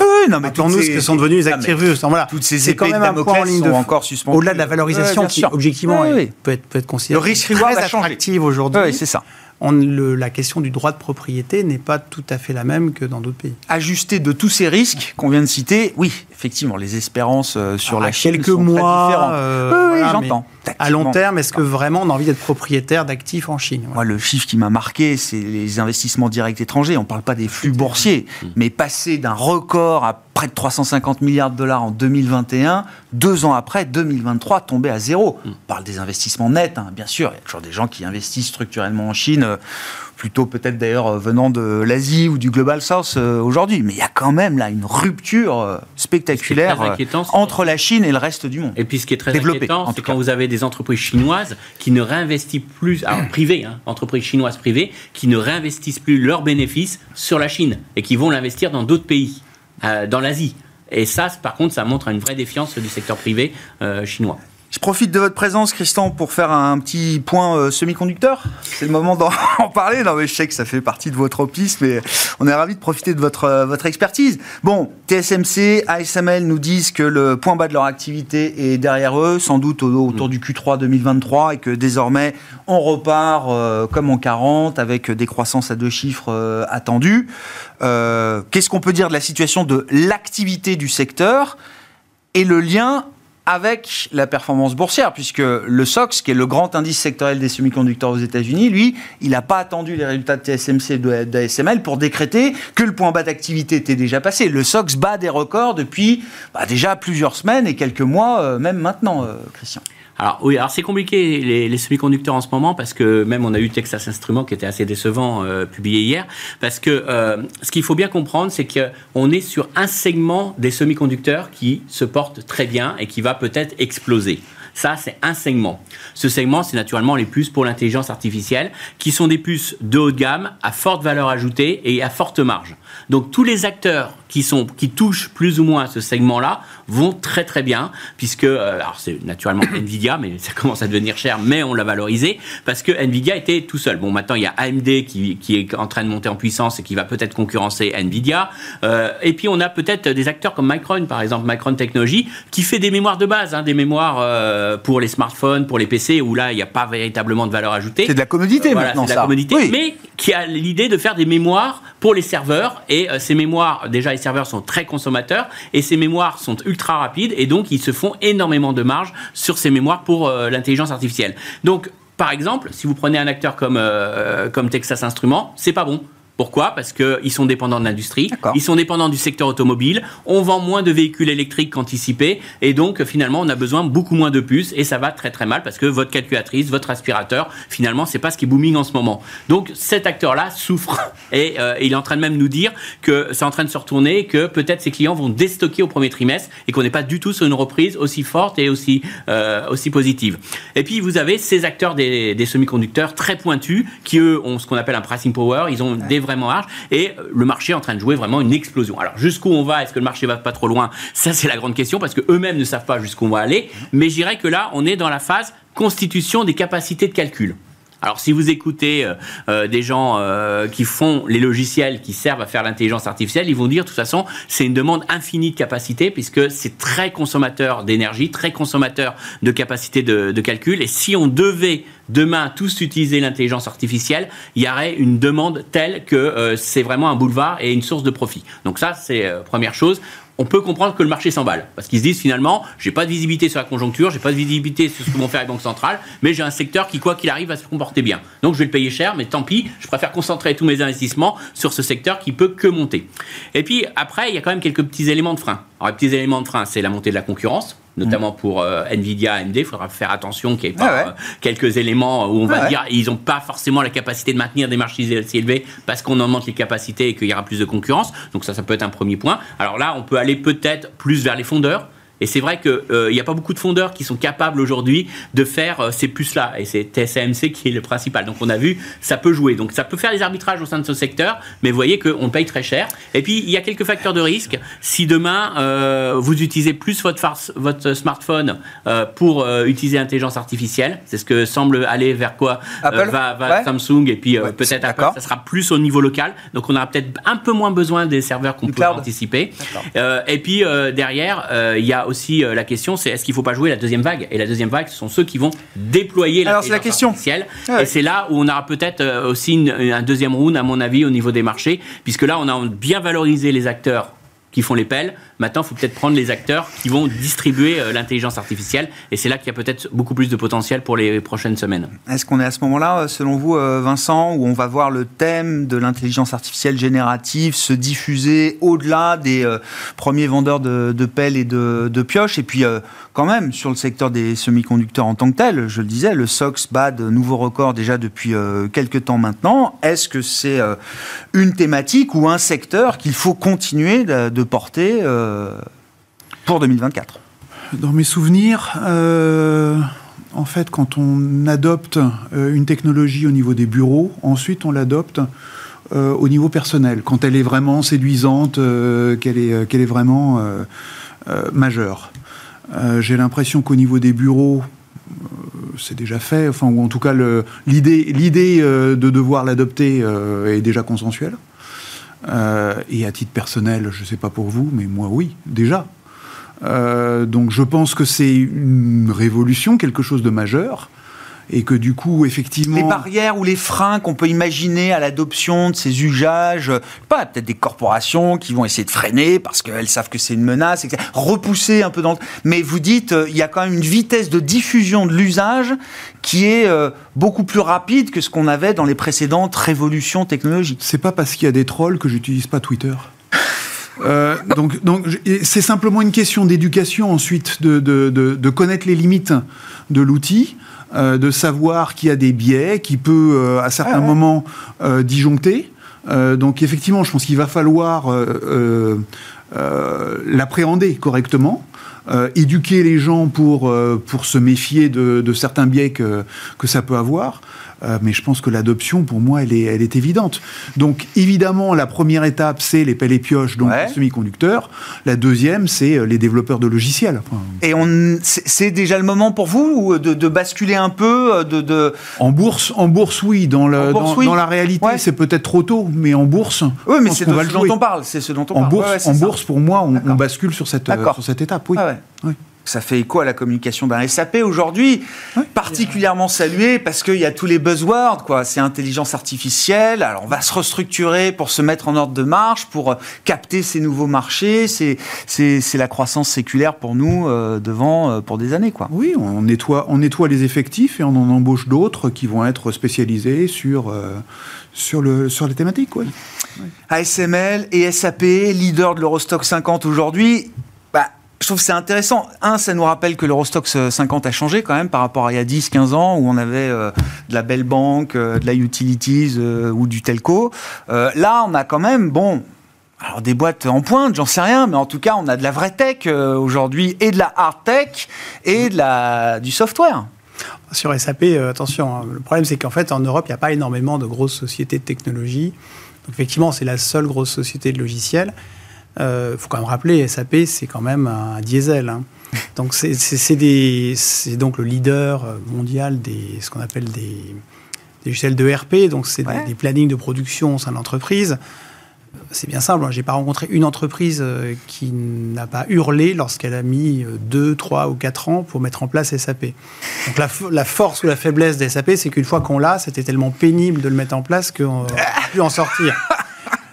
oui, non, mais nous ce que sont devenus les actifs russes. Voilà. Toutes ces quand même en ligne de encore Au-delà de la valorisation qui, objectivement, peut, être, peut être considérée le risque très attractive aujourd'hui. Oui, c'est ça la question du droit de propriété n'est pas tout à fait la même que dans d'autres pays. Ajusté de tous ces risques qu'on vient de citer, oui, effectivement, les espérances euh, sur la Chine quelques sont mois, très euh, oui, j'entends. À long terme, est-ce que vraiment on a envie d'être propriétaire d'actifs en Chine? Moi, le chiffre qui m'a marqué, c'est les investissements directs étrangers. On ne parle pas des flux boursiers, mmh. mais passer d'un record à près de 350 milliards de dollars en 2021, deux ans après, 2023, tomber à zéro. Mmh. On parle des investissements nets, hein, bien sûr. Il y a toujours des gens qui investissent structurellement en Chine euh, plutôt peut-être d'ailleurs euh, venant de l'Asie ou du Global South euh, aujourd'hui. Mais il y a quand même là une rupture euh, spectaculaire entre la Chine et le reste du monde. Et puis ce qui est très inquiétant, c'est quand vous avez des entreprises chinoises qui ne réinvestissent plus, alors privées, hein, entreprises chinoises privées, qui ne réinvestissent plus leurs bénéfices sur la Chine et qui vont l'investir dans d'autres pays, dans l'Asie. Et ça, par contre, ça montre une vraie défiance du secteur privé chinois. Je profite de votre présence, Christian, pour faire un petit point euh, semi-conducteur. C'est le moment d'en parler. Je sais que ça fait partie de votre opus, mais on est ravi de profiter de votre, euh, expertise. Bon, TSMC, ASML nous disent que le point bas de leur activité est derrière eux, sans doute autour du Q3 2023, et que désormais, on repart euh, comme en 40, avec des croissances à deux chiffres attendues. Qu'est-ce qu'on peut dire de la situation de l'activité du secteur et le lien avec la performance boursière, puisque le SOX, qui est le grand indice sectoriel des semi-conducteurs aux États-Unis, lui, il n'a pas attendu les résultats de TSMC et d'ASML pour décréter que le point bas d'activité était déjà passé. Le SOX bat des records depuis bah, déjà plusieurs semaines et quelques mois, euh, même maintenant, euh, Christian. Alors oui, alors c'est compliqué les, semi-conducteurs en ce moment parce que même on a eu Texas Instruments qui était assez décevant euh, publié hier parce que euh, ce qu'il faut bien comprendre c'est qu'on est sur un segment des semi-conducteurs qui se porte très bien et qui va peut-être exploser. Ça, c'est un segment. Ce segment, c'est naturellement les puces pour l'intelligence artificielle, qui sont des puces de haut de gamme, à forte valeur ajoutée et à forte marge. Donc tous les acteurs qui, sont, qui touchent plus ou moins ce segment-là vont très très bien, puisque, euh, alors c'est naturellement Nvidia, mais ça commence à devenir cher, mais on l'a valorisé, parce que Nvidia était tout seul. Bon, maintenant il y a AMD qui, qui est en train de monter en puissance et qui va peut-être concurrencer Nvidia. Euh, et puis on a peut-être des acteurs comme Micron, par exemple, Micron Technology, qui fait des mémoires de base, hein, des mémoires euh, pour les smartphones, pour les PC, où là il n'y a pas véritablement de valeur ajoutée. C'est de la commodité voilà, maintenant, c'est de la commodité, mais qui a l'idée de faire des mémoires pour les serveurs. Et ces mémoires, déjà les serveurs sont très consommateurs et ces mémoires sont ultra rapides et donc ils se font énormément de marge sur ces mémoires pour euh, l'intelligence artificielle. Donc par exemple, si vous prenez un acteur comme, euh, comme Texas Instruments, c'est pas bon Pourquoi Parce qu'ils sont dépendants de l'industrie, ils sont dépendants du secteur automobile, on vend moins de véhicules électriques qu'anticipé, et donc finalement on a besoin beaucoup moins de puces, et ça va très très mal parce que votre calculatrice, votre aspirateur, finalement c'est pas ce qui est booming en ce moment. Donc cet acteur-là souffre, et euh, il est en train de même nous dire que c'est en train de se retourner, que peut-être ses clients vont déstocker au premier trimestre, et qu'on n'est pas du tout sur une reprise aussi forte et aussi, euh, aussi positive. Et puis vous avez ces acteurs des, des semi-conducteurs très pointus, qui eux ont ce qu'on appelle un pricing power, ils ont des vraiment large et le marché est en train de jouer vraiment une explosion. Alors jusqu'où on va? Est-ce que le marché va pas trop loin? Ça c'est la grande question parce que eux-mêmes ne savent pas jusqu'où on va aller. Mais je dirais que là on est dans la phase constitution des capacités de calcul. Alors si vous écoutez euh, euh, des gens euh, qui font les logiciels qui servent à faire l'intelligence artificielle, ils vont dire de toute façon c'est une demande infinie de capacité puisque c'est très consommateur d'énergie, très consommateur de capacité de, de, calcul. Et si on devait demain tous utiliser l'intelligence artificielle, il y aurait une demande telle que c'est vraiment un boulevard et une source de profit. Donc ça c'est première chose on peut comprendre que le marché s'emballe. Parce qu'ils se disent finalement, j'ai pas de visibilité sur la conjoncture, j'ai pas de visibilité sur ce que vont faire les banques centrales, mais j'ai un secteur qui, quoi qu'il arrive, va se comporter bien. Donc je vais le payer cher, mais tant pis, je préfère concentrer tous mes investissements sur ce secteur qui peut que monter. Et puis après, il y a quand même quelques petits éléments de frein. Alors les petits éléments de frein, c'est la montée de la concurrence notamment pour euh, Nvidia, AMD. Il faudra faire attention qu'il n'y ait pas euh, quelques éléments où on va dire ils n'ont pas forcément la capacité de maintenir des marchés si élevés parce qu'on augmente les capacités et qu'il y aura plus de concurrence. Donc ça, ça peut être un premier point. Alors là, on peut aller peut-être plus vers les fondeurs. Et c'est vrai qu'il n'y euh, a pas beaucoup de fondeurs qui sont capables aujourd'hui de faire euh, ces puces-là. Et c'est TSMC qui est le principal. Donc on a vu, ça peut jouer. Donc ça peut faire des arbitrages au sein de ce secteur, mais vous voyez qu'on paye très cher. Et puis il y a quelques facteurs de risque. Si demain euh, vous utilisez plus votre, votre smartphone pour utiliser l'intelligence artificielle, c'est ce que semble aller vers quoi va, va Samsung et puis peut-être Apple, ça sera plus au niveau local. Donc on aura peut-être un peu moins besoin des serveurs qu'on peut anticiper. et puis derrière, il y a aussi euh, la question, c'est est-ce qu'il ne faut pas jouer la deuxième vague? Et la deuxième vague, ce sont ceux qui vont déployer Alors c'est la question. Et c'est là où on aura peut-être euh, aussi un deuxième round, à mon avis, au niveau des marchés, puisque là, on a bien valorisé les acteurs qui font les pelles. Maintenant, il faut peut-être prendre les acteurs qui vont distribuer euh, l'intelligence artificielle. Et c'est là qu'il y a peut-être beaucoup plus de potentiel pour les prochaines semaines. Est-ce qu'on est à ce moment-là, euh, selon vous, euh, Vincent, où on va voir le thème de l'intelligence artificielle générative se diffuser au-delà des premiers vendeurs de, pelles et de, pioches? Et puis, quand même, sur le secteur des semi-conducteurs en tant que tel, je le disais, le SOX bat de nouveaux records déjà depuis quelques temps maintenant. Est-ce que c'est une thématique ou un secteur qu'il faut continuer de, porter euh, pour 2024 Dans mes souvenirs, euh, en fait, quand on adopte euh, une technologie au niveau des bureaux, ensuite on l'adopte au niveau personnel, quand elle est vraiment séduisante, qu'elle est, qu'elle est vraiment majeure. J'ai l'impression qu'au niveau des bureaux, c'est déjà fait, enfin, ou en tout cas l'idée, l'idée de devoir l'adopter est déjà consensuelle. Euh, et à titre personnel, je ne sais pas pour vous, mais moi oui, déjà. Euh, donc je pense que c'est une révolution, quelque chose de majeur et que du coup, effectivement... Les barrières ou les freins qu'on peut imaginer à l'adoption de ces usages, pas peut-être des corporations qui vont essayer de freiner parce qu'elles savent que c'est une menace, etc. repousser un peu dans... Mais vous dites, euh, il y a quand même une vitesse de diffusion de l'usage qui est euh, beaucoup plus rapide que ce qu'on avait dans les précédentes révolutions technologiques. C'est pas parce qu'il y a des trolls que j'utilise pas Twitter. Euh, donc, donc c'est simplement une question d'éducation ensuite, de, de, de, connaître les limites de l'outil. Euh, de savoir qu'il y a des biais, qui peut euh, à certains moments euh, disjoncter. donc effectivement, je pense qu'il va falloir l'appréhender correctement. éduquer les gens pour, pour se méfier de, de certains biais que, que ça peut avoir. Euh, mais je pense que l'adoption, pour moi, elle est, elle est évidente. Donc, évidemment, la première étape, c'est les pelles et pioches, donc les semi-conducteurs. La deuxième, c'est euh, les développeurs de logiciels. et on, c'est déjà le moment pour vous de, de basculer un peu euh, de, de, En bourse, en bourse, oui. Dans, le, dans, la réalité, c'est peut-être trop tôt, mais en bourse, oui, mais c'est ce dont on parle. C'est ce dont on en parle. Bourse, en bourse, pour moi, on, bascule sur cette, sur cette étape. Oui. Ah ça fait écho à la communication d'un SAP aujourd'hui, particulièrement salué parce qu'il y a tous les buzzwords, quoi. C'est intelligence artificielle. Alors, on va se restructurer pour se mettre en ordre de marche, pour euh, capter ces nouveaux marchés. C'est, c'est, c'est la croissance séculaire pour nous euh, devant euh, pour des années, quoi. Oui, on nettoie, on nettoie les effectifs et on en embauche d'autres qui vont être spécialisés sur, sur, le, sur les thématiques, oui. ASML et SAP, leader de l'Eurostock 50 aujourd'hui. Je trouve que c'est intéressant. Un, ça nous rappelle que l'Eurostock 50 a changé quand même par rapport à il y a 10, 15 ans où on avait euh, de la belle banque, euh, de la utilities euh, ou du telco. là, on a quand même, bon, alors des boîtes en pointe, j'en sais rien, mais en tout cas, on a de la vraie tech aujourd'hui et de la hard tech et de la, du software. Sur SAP, attention, hein. le problème c'est qu'en fait en Europe, il n'y a pas énormément de grosses sociétés de technologie. Donc effectivement, c'est la seule grosse société de logiciels. Il euh, faut quand même rappeler, SAP, c'est quand même un diesel. Hein. Donc c'est donc le leader mondial des ce qu'on appelle des, des logiciels de RP. Donc c'est des, plannings de production au sein de l'entreprise. C'est bien simple. Hein. J'ai pas rencontré une entreprise euh, qui n'a pas hurlé lorsqu'elle a mis 2, euh, 3 ou 4 ans pour mettre en place SAP. Donc la, la force ou la faiblesse des SAP, c'est qu'une fois qu'on l'a, c'était tellement pénible de le mettre en place qu'on n'a pu en sortir.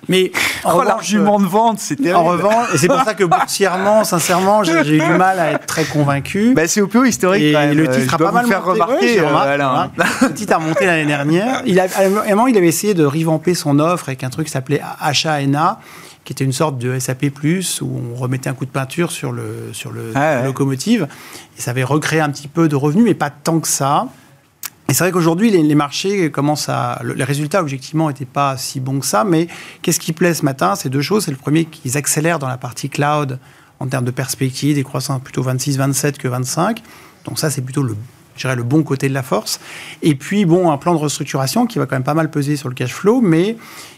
Mais en oh, l'argument de vente, c'était. En revanche, et c'est pour ça que boursièrement, sincèrement, j'ai eu du mal à être très convaincu. Bah, c'est au plus historique. Et quand même. le titre a pas mal faire monté. remarquer. Euh, le titre a remonté l'année dernière. Il a, à un moment, il avait essayé de revamper son offre avec un truc qui s'appelait HANA qui était une sorte de SAP+, où on remettait un coup de peinture sur le, sur le ah locomotive. Et ça avait recréé un petit peu de revenus, mais pas tant que ça. C'est vrai qu'aujourd'hui, les, marchés commencent à. les résultats, objectivement, n'étaient pas si bons que ça, mais qu'est-ce qui plaît ce matin? C'est deux choses. C'est le premier, qu'ils accélèrent dans la partie cloud en termes de perspective, des croissances plutôt 26-27 que 25. Donc ça, c'est plutôt le, je dirais, le bon côté de la force. Et puis, bon, un plan de restructuration qui va quand même pas mal peser sur le cash flow, mais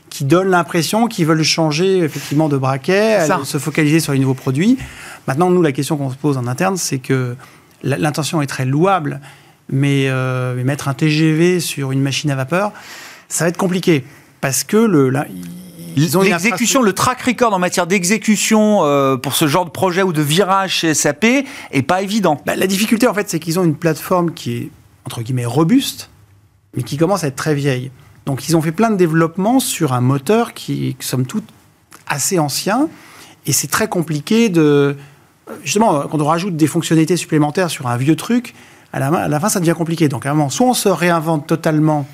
qui donne l'impression qu'ils veulent changer effectivement de braquet, se focaliser sur les nouveaux produits. Maintenant, nous, la question qu'on se pose en interne, c'est que l'intention est très louable euh, mais, mettre un TGV sur une machine à vapeur, ça va être compliqué. Parce que le, L'exécution, le track record en matière d'exécution euh, pour ce genre de projet ou de virage chez SAP est pas évident. Bah, la difficulté, en fait, c'est qu'ils ont une plateforme qui est, entre guillemets, robuste, mais qui commence à être très vieille. Donc, ils ont fait plein de développements sur un moteur qui somme toute, assez ancien. Et c'est très compliqué de. Justement, quand on rajoute des fonctionnalités supplémentaires sur un vieux truc, à la, fin, ça devient compliqué. Donc, à un moment, soit on se réinvente totalement,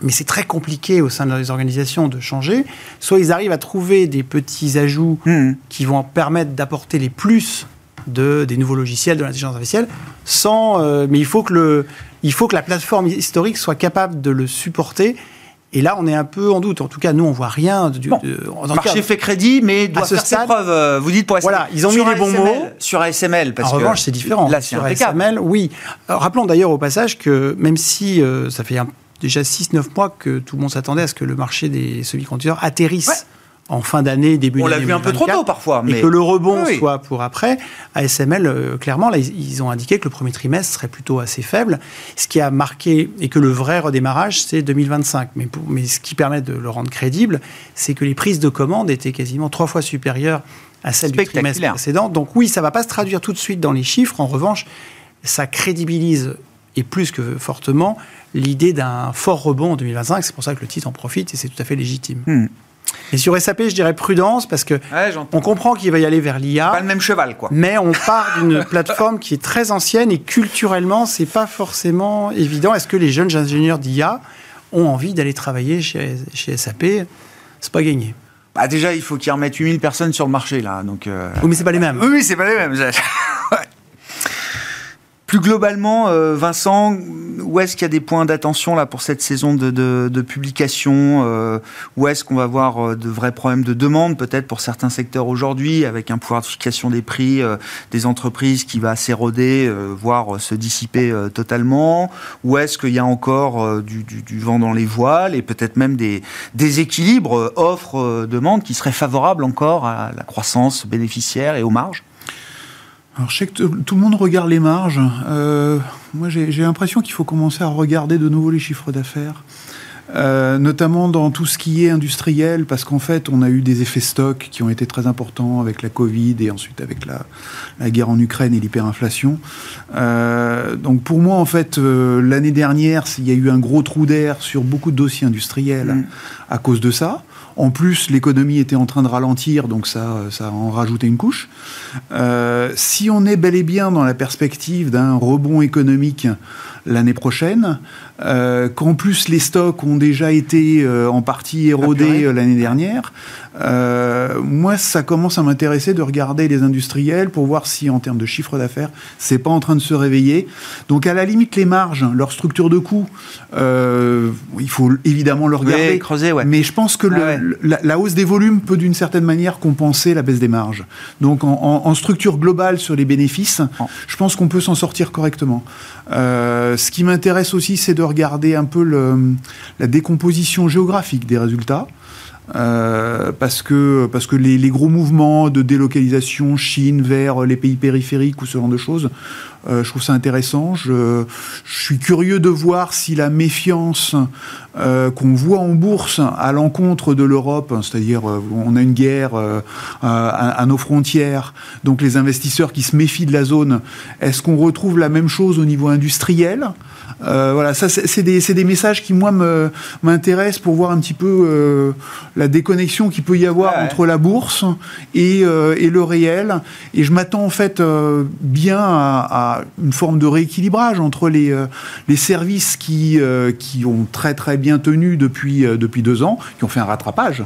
mais c'est très compliqué au sein des organisations de changer, soit ils arrivent à trouver des petits ajouts hmm. qui vont permettre d'apporter les plus de, des nouveaux logiciels, de l'intelligence artificielle, sans, euh, mais il faut, que le, il faut que la plateforme historique soit capable de le supporter et là, on est un peu en doute. En tout cas, nous, on voit rien. Du, bon, marché fait crédit, mais doit faire ses preuves. Euh, vous dites pour ASML. Voilà, ils ont mis les bons mots. Sur ASML. Parce en revanche, c'est différent. Là, sur ASML, oui. rappelons d'ailleurs au passage que même si euh, ça fait déjà 6-9 mois que tout le monde s'attendait à ce que le marché des semi-conducteurs atterrisse en fin d'année, début d'année. On l'a vu un peu trop tôt parfois. Mais... Et que le rebond soit pour après. ASML, euh, clairement, là, ils, ont indiqué que le premier trimestre serait plutôt assez faible. Ce qui a marqué, et que le vrai redémarrage, c'est 2025. Mais, mais ce qui permet de le rendre crédible, c'est que les prises de commandes étaient quasiment trois fois supérieures à celles du trimestre précédent. Donc oui, ça ne va pas se traduire tout de suite dans les chiffres. En revanche, ça crédibilise et plus que fortement l'idée d'un fort rebond en 2025. C'est pour ça que le titre en profite et c'est tout à fait légitime. Hmm. Et sur SAP, je dirais prudence parce que on comprend qu'il va y aller vers l'IA. Pas le même cheval, quoi. Mais on part d'une plateforme qui est très ancienne et culturellement, c'est pas forcément évident. Est-ce que les jeunes ingénieurs d'IA ont envie d'aller travailler chez, chez SAP C'est pas gagné. Bah déjà, il faut qu'ils remettent 8000 personnes sur le marché, là. Donc, euh, Oui, mais c'est pas les mêmes. Oui, oui c'est pas les mêmes. Plus globalement, euh, Vincent, où est-ce qu'il y a des points d'attention là pour cette saison de, publication euh, Où est-ce qu'on va voir euh, de vrais problèmes de demande peut-être pour certains secteurs aujourd'hui, avec un pouvoir de fixation des prix des entreprises qui va s'éroder, voire se dissiper totalement? Où est-ce qu'il y a encore du, vent dans les voiles et peut-être même des déséquilibres offre-demande qui seraient favorables encore à la croissance bénéficiaire et aux marges? Alors, je sais que tout le monde regarde les marges. Euh, moi, j'ai l'impression qu'il faut commencer à regarder de nouveau les chiffres d'affaires. euh, notamment dans tout ce qui est industriel, parce qu'en fait, on a eu des effets stock qui ont été très importants avec la Covid et ensuite avec la, la guerre en Ukraine et l'hyperinflation. Euh, donc pour moi, en fait, euh, l'année dernière, il y a eu un gros trou d'air sur beaucoup de dossiers industriels Mm. à cause de ça. En plus, l'économie était en train de ralentir, donc ça, ça en rajoutait une couche. Euh, si on est bel et bien dans la perspective d'un rebond économique l'année prochaine, euh, qu'en plus les stocks ont déjà été euh, en partie érodés euh, l'année dernière, moi ça commence à m'intéresser de regarder les industriels pour voir si en termes de chiffre d'affaires c'est pas en train de se réveiller. Donc à la limite les marges, leur structure de coût, il faut évidemment le regarder. Ouais, creuser, ouais. Mais je pense que Ah le- ouais. le- la, la hausse des volumes peut d'une certaine manière compenser la baisse des marges. Donc en, en- en structure globale sur les bénéfices, Oh. je pense qu'on peut s'en sortir correctement. Ce qui m'intéresse aussi, c'est de regarder un peu la décomposition géographique des résultats. Euh, parce que, parce que les, gros mouvements de délocalisation Chine vers les pays périphériques ou ce genre de choses, euh, je trouve ça intéressant. Je, suis curieux de voir si la méfiance euh, qu'on voit en bourse à l'encontre de l'Europe, c'est-à-dire on a une guerre à nos frontières, donc les investisseurs qui se méfient de la zone, est-ce qu'on retrouve la même chose au niveau industriel Euh, voilà, ça c'est des, des messages qui moi m'intéressent pour voir un petit peu euh, la déconnexion qu'il peut y avoir Ah ouais. entre la bourse et, euh, et le réel. Et je m'attends en fait bien à, à une forme de rééquilibrage entre les, les services qui, qui ont très très bien tenu depuis, depuis deux ans, qui ont fait un rattrapage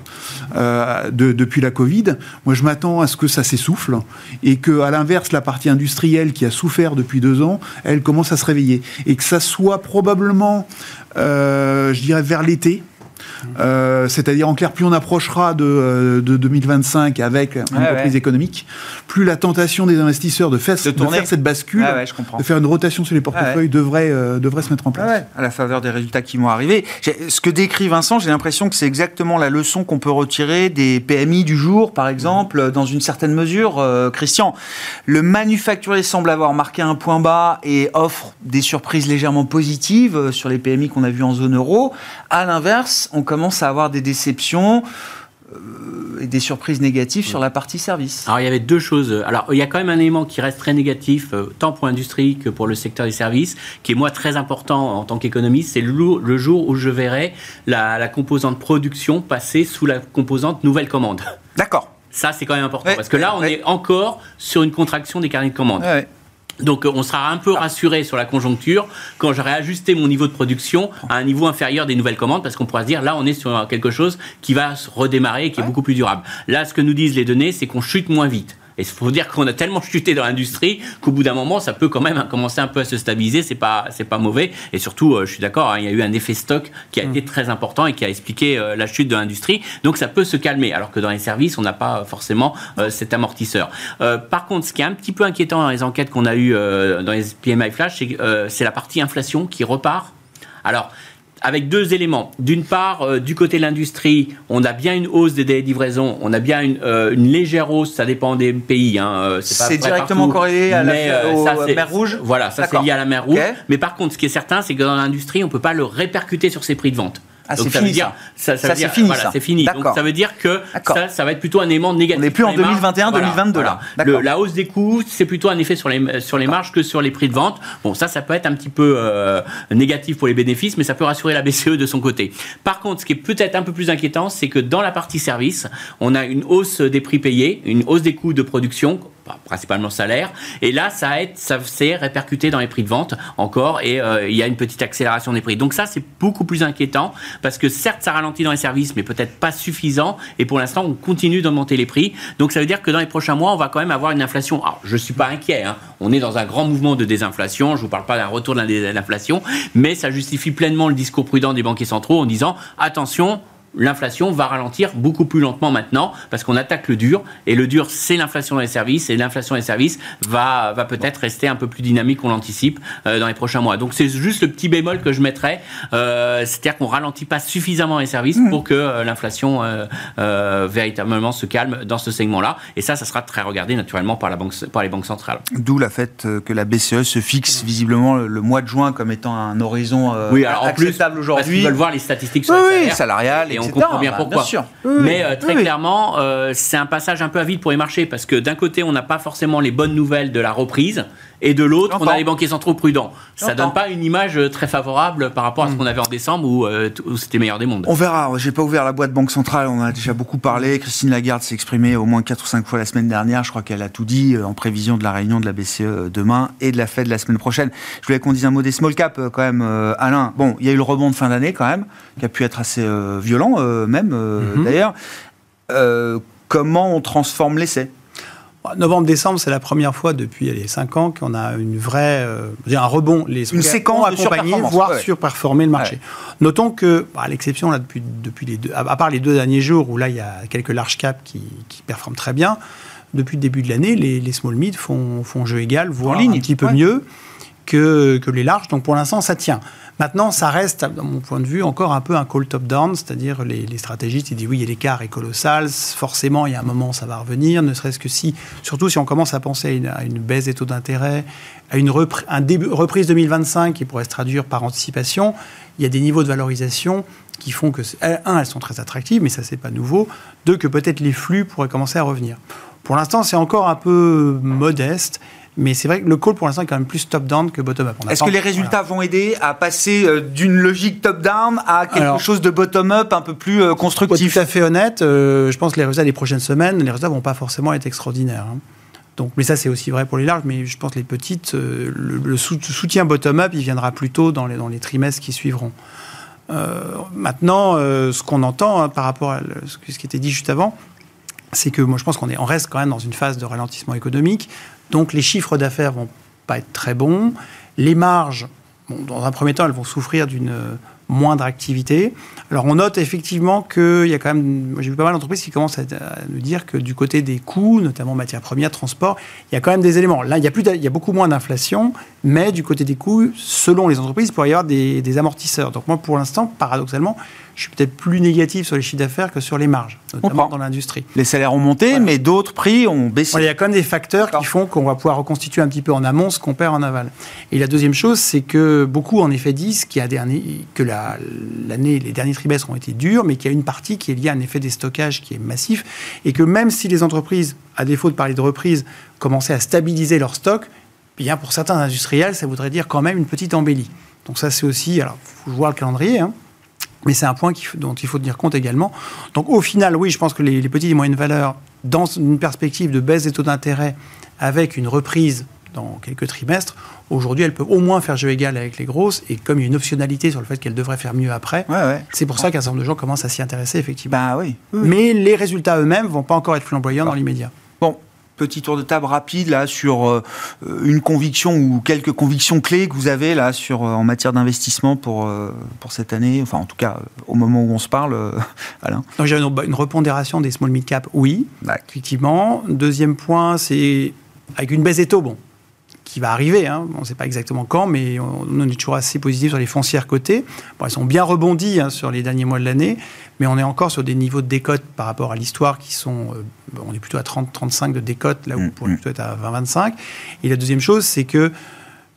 de- depuis la Covid. Moi je m'attends à ce que ça s'essouffle et que à l'inverse la partie industrielle qui a souffert depuis deux ans, elle commence à se réveiller et que ça soit probablement, euh, je dirais, vers l'été. Euh, C'est-à-dire, en clair, plus on approchera de, euh, de 2025 avec une Ouais, reprise ouais. économique, plus la tentation des investisseurs de faire, De de tourner. faire cette bascule, Ah ouais, de faire une rotation sur les portefeuilles devrait, euh, devrait se mettre en place. Ah à la faveur des résultats qui vont arriver. Ce que décrit Vincent, j'ai l'impression que c'est exactement la leçon qu'on peut retirer des PMI du jour, par exemple, dans une certaine mesure. Euh, Christian, le manufacturier semble avoir marqué un point bas et offre des surprises légèrement positives euh, sur les PMI qu'on a vues en zone euro. À l'inverse, on commence à avoir des déceptions euh, et des surprises négatives sur la partie service. Alors il y avait deux choses. Alors il y a quand même un élément qui reste très négatif, euh, tant pour l'industrie que pour le secteur des services, qui est moi très important en tant qu'économiste, c'est le, jour où je verrai la, la composante production passer sous la composante nouvelle commande. D'accord. Ça c'est quand même important, Ouais, parce que là on ouais. est encore sur une contraction des carnets de commandes. Ouais. Donc euh, on sera un peu rassuré sur la conjoncture quand j'aurai ajusté mon niveau de production à un niveau inférieur des nouvelles commandes parce qu'on pourra se dire là on est sur quelque chose qui va se redémarrer et qui est beaucoup plus durable. Là ce que nous disent les données c'est qu'on chute moins vite. Et il faut dire qu'on a tellement chuté dans l'industrie qu'au bout d'un moment, ça peut quand même commencer un peu à se stabiliser. C'est pas, c'est pas mauvais. Et surtout, euh, je suis d'accord, hein, il y a eu un effet stock qui a été très important et qui a expliqué euh, la chute de l'industrie. Donc ça peut se calmer. Alors que dans les services, on n'a pas forcément euh, cet amortisseur. Euh, par contre, ce qui est un petit peu inquiétant dans les enquêtes qu'on a eues euh, dans les PMI Flash, c'est la partie inflation qui repart. Alors, avec deux éléments. D'une part, euh, du côté de l'industrie, on a bien une hausse des délais de livraison, on a bien une, euh, une légère hausse, ça dépend des pays. Hein, euh, C'est directement partout, corrélé à la- mais, au- ça, à c'est- mer Rouge Voilà, ça c'est lié à la mer Rouge. Mais par contre, ce qui est certain, c'est que dans l'industrie, on ne peut pas le répercuter sur ses prix de vente. Ah, c'est fini, dire, ça. ça, Ça, veut c'est fini, voilà, ça. c'est fini. Donc ça veut dire que ça, ça va être plutôt un élément négatif. On n'est plus en sur les marges. 2021, 2022, là. Le- la hausse des coûts, c'est plutôt un effet sur les, sur les marges que sur les prix de vente. Bon, ça, ça peut être un petit peu euh, négatif pour les bénéfices, mais ça peut rassurer la BCE de son côté. Par contre, ce qui est peut-être un peu plus inquiétant, c'est que dans la partie service, on a une hausse des prix payés, une hausse des coûts de production, principalement salaire, et là, ça, ça s'est répercuté dans les prix de vente encore, et euh, il y a une petite accélération des prix. Donc ça, c'est beaucoup plus inquiétant, parce que certes, ça ralentit dans les services, mais peut-être pas suffisant, et pour l'instant, on continue d'augmenter les prix. Donc ça veut dire que dans les prochains mois, on va quand même avoir une inflation. Alors, je suis pas inquiet, hein. on est dans un grand mouvement de désinflation, je vous parle pas d'un retour de l'inflation, mais ça justifie pleinement le discours prudent des banquiers centraux en disant, attention, l'inflation va ralentir beaucoup plus lentement maintenant parce qu'on attaque le dur et le dur c'est l'inflation des services et l'inflation des services va, va peut-être rester un peu plus dynamique qu'on l'anticipe euh, dans les prochains mois. Donc c'est juste le petit bémol que je mettrais, euh, c'est-à-dire qu'on ralentit pas suffisamment les services mmh. pour que euh, l'inflation véritablement se calme dans ce segment-là et ça, ça sera très regardé naturellement par, la banque, par les banques centrales. D'où la fait que la BCE se fixe visiblement le, mois de juin comme étant un horizon oui, alors acceptable aujourd'hui. Qu'ils veulent voir les statistiques sur oui, salariales, et on comprend bien bah, pourquoi. Mais euh, très clairement, euh, c'est un passage un peu à vide pour les marchés parce que d'un côté, on n'a pas forcément les bonnes nouvelles de la reprise et de l'autre, on a les banquiers centraux prudents. Ça donne pas une image euh, très favorable par rapport à ce hmm. qu'on avait en décembre où, c'était meilleur des mondes. On verra. J'ai pas ouvert la boîte Banque Centrale. On a déjà beaucoup parlé. Christine Lagarde s'est exprimée au moins 4 ou 5 fois la semaine dernière. Je crois qu'elle a tout dit en prévision de la réunion de la BCE demain et de la Fed la semaine prochaine. Je voulais qu'on dise un mot des small cap quand même, Alain. Bon, il y a eu le rebond de fin d'année quand même, qui a pu être assez violent même mhm. d'ailleurs. comment on transforme l'essai? Novembre-décembre, c'est la première fois depuis les 5 ans qu'on a une vraie, euh, un rebond. Les une séquence accompagner, voire surperformer le marché. Notons que, bah, à l'exception là depuis, depuis les deux, à, part les deux derniers jours où là il y a quelques large caps qui, performent très bien, depuis le début de l'année, les, small mid font, font jeu égal, voire un petit peu mieux que, les larges. Donc pour l'instant, ça tient. Maintenant, ça reste, dans mon point de vue, encore un peu un call top-down, c'est-à-dire les, stratégistes, ils disent oui, l'écart est colossal, forcément, il y a un moment, ça va revenir, ne serait-ce que si, surtout si on commence à penser à une, baisse des taux d'intérêt, à une reprise 2025 qui pourrait se traduire par anticipation, il y a des niveaux de valorisation qui font que, un, elles sont très attractives, mais ça, c'est pas nouveau, deux, que peut-être les flux pourraient commencer à revenir. Pour l'instant, c'est encore un peu modeste. Mais c'est vrai que le call, pour l'instant, est quand même plus top-down que bottom-up. Est-ce que les résultats vont aider à passer euh, d'une logique top-down à quelque chose de bottom-up un peu plus euh, constructif? Tout à fait honnête, euh, je pense que les résultats des prochaines semaines, les résultats vont pas forcément être extraordinaires. Hein. Donc, mais ça, c'est aussi vrai pour les larges. Mais je pense que les petites, le, soutien bottom-up, il viendra plutôt dans les, dans les trimestres qui suivront. maintenant, ce qu'on entend hein, par rapport à ce qui était dit juste avant, c'est que moi, je pense qu'on on reste quand même dans une phase de ralentissement économique. Donc les chiffres d'affaires vont pas être très bons. Les marges, dans un premier temps, elles vont souffrir d'une moindre activité. Alors on note effectivement qu'il y a quand même, j'ai vu pas mal d'entreprises qui commencent à, nous dire que du côté des coûts, notamment matières premières, transport, il y a quand même des éléments. Là, il y a, beaucoup moins d'inflation, mais du côté des coûts, selon les entreprises, il pourrait y avoir des amortisseurs. Donc moi, pour l'instant, paradoxalement, je suis peut-être plus négatif sur les chiffres d'affaires que sur les marges, notamment dans l'industrie. Les salaires ont monté, mais d'autres prix ont baissé. il y a quand même des facteurs qui font qu'on va pouvoir reconstituer un petit peu en amont ce qu'on perd en aval. Et la deuxième chose, c'est que beaucoup, en effet, disent qu'il y a dernier, que l'année, les derniers trimestres ont été durs, mais qu'il y a une partie qui est liée à un effet des stockages qui est massif, et que même si les entreprises, à défaut de parler de reprise, commençaient à stabiliser leur stock, bien pour certains industriels, ça voudrait dire quand même une petite embellie. Donc ça, c'est aussi, alors, faut voir le calendrier, hein, mais c'est un point dont il faut tenir compte également. Donc au final, oui, je pense que les, petites et moyennes valeurs, dans une perspective de baisse des taux d'intérêt, avec une reprise dans quelques trimestres, aujourd'hui, elles peuvent au moins faire jeu égal avec les grosses. Et comme il y a une optionnalité sur le fait qu'elles devraient faire mieux après, c'est pour ça qu'un certain nombre de gens commencent à s'y intéresser, effectivement. Bah, oui. Mais les résultats eux-mêmes vont pas encore être flamboyants dans l'immédiat. Bon, petit tour de table rapide là sur euh, une conviction ou quelques convictions clés que vous avez là sur euh, en matière d'investissement pour euh, pour cette année, enfin en tout cas au moment où on se parle, Alain. Donc j'ai une, une, repondération des small mid cap, oui, effectivement. Deuxième point, c'est avec une baisse des taux, bon, qui va arriver. Hein. On ne sait pas exactement quand, mais on, est toujours assez positif sur les foncières cotées. Bon, elles sont bien rebondies hein, sur les derniers mois de l'année, mais on est encore sur des niveaux de décote par rapport à l'histoire qui sont. Euh, on est plutôt à 30-35 de décote, là où on pourrait mm, mm. plutôt être à 20-25. Et la deuxième chose, c'est que,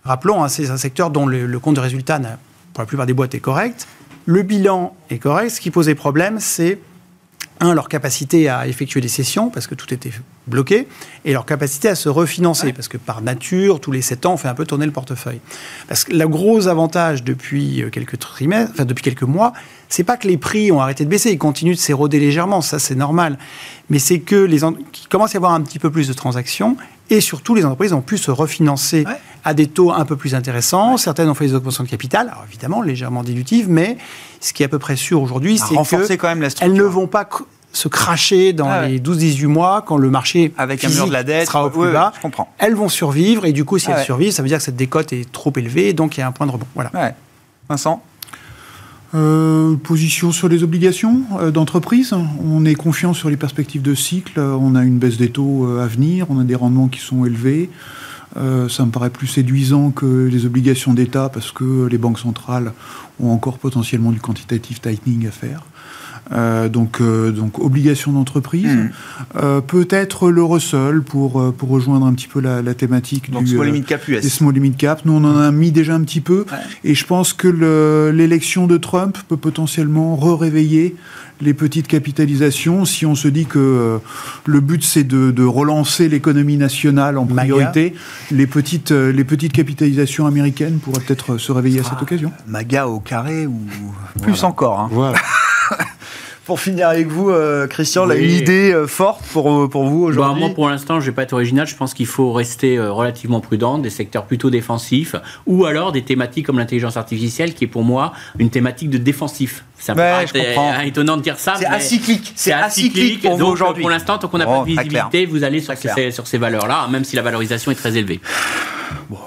rappelons, hein, c'est un secteur dont le, compte de résultat, pour la plupart des boîtes, est correct. Le bilan est correct. Ce qui posait problème, c'est un, leur capacité à effectuer des cessions, parce que tout était bloqué, et leur capacité à se refinancer, parce que par nature, tous les 7 ans, on fait un peu tourner le portefeuille. Parce que le gros avantage depuis euh, quelques trimestres, enfin depuis quelques mois, c'est pas que les prix ont arrêté de baisser, ils continuent de s'éroder légèrement, ça c'est normal, mais c'est que les qu'il commence à y avoir un petit peu plus de transactions, et surtout les entreprises ont pu se refinancer à des taux un peu plus intéressants. Certaines ont fait des augmentations de capital, alors évidemment légèrement dilutives, mais ce qui est à peu près sûr aujourd'hui, c'est qu'elles ne vont pas se cracher dans ah les 12-18 mois quand le marché avec un mur de la dette sera au plus bas. Elles vont survivre et du coup, si ah elles survivent, ça veut dire que cette décote est trop élevée, donc il y a un point de rebond. Voilà. Vincent? Euh, position sur les obligations euh, d'entreprise. On est confiant sur les perspectives de cycle. On a une baisse des taux euh, à venir. On a des rendements qui sont élevés. ça me paraît plus séduisant que les obligations d'État parce que les banques centrales ont encore potentiellement du quantitative tightening à faire. Euh, donc, euh, donc obligation d'entreprise. Hmm. Euh, peut-être le Russell pour, pour rejoindre un petit peu la, thématique du, small limit cap US. des small limit cap. Nous, on en a mis déjà un petit peu. Et je pense que l'élection de Trump peut potentiellement re-réveiller les petites capitalisations. Si on se dit que le but c'est de, relancer l'économie nationale en priorité, les petites, les petites capitalisations américaines pourraient peut-être se réveiller à cette occasion. MAGA au carré ou plus encore. Hein. Voilà. pour finir avec vous, euh, Christian, là, une idée euh, forte pour, euh, pour vous aujourd'hui bah, Moi, pour l'instant, je ne vais pas être original. Je pense qu'il faut rester relativement prudent, des secteurs plutôt défensifs, ou alors des thématiques comme l'intelligence artificielle, qui est pour moi une thématique de défensif. Ça ouais, étonnant de dire ça. C'est acyclique. C'est acyclique pour vous aujourd'hui. Pour l'instant, tant qu'on n'a pas de visibilité, vous allez sur ces, sur ces valeurs-là, même si la valorisation est très élevée. Bon,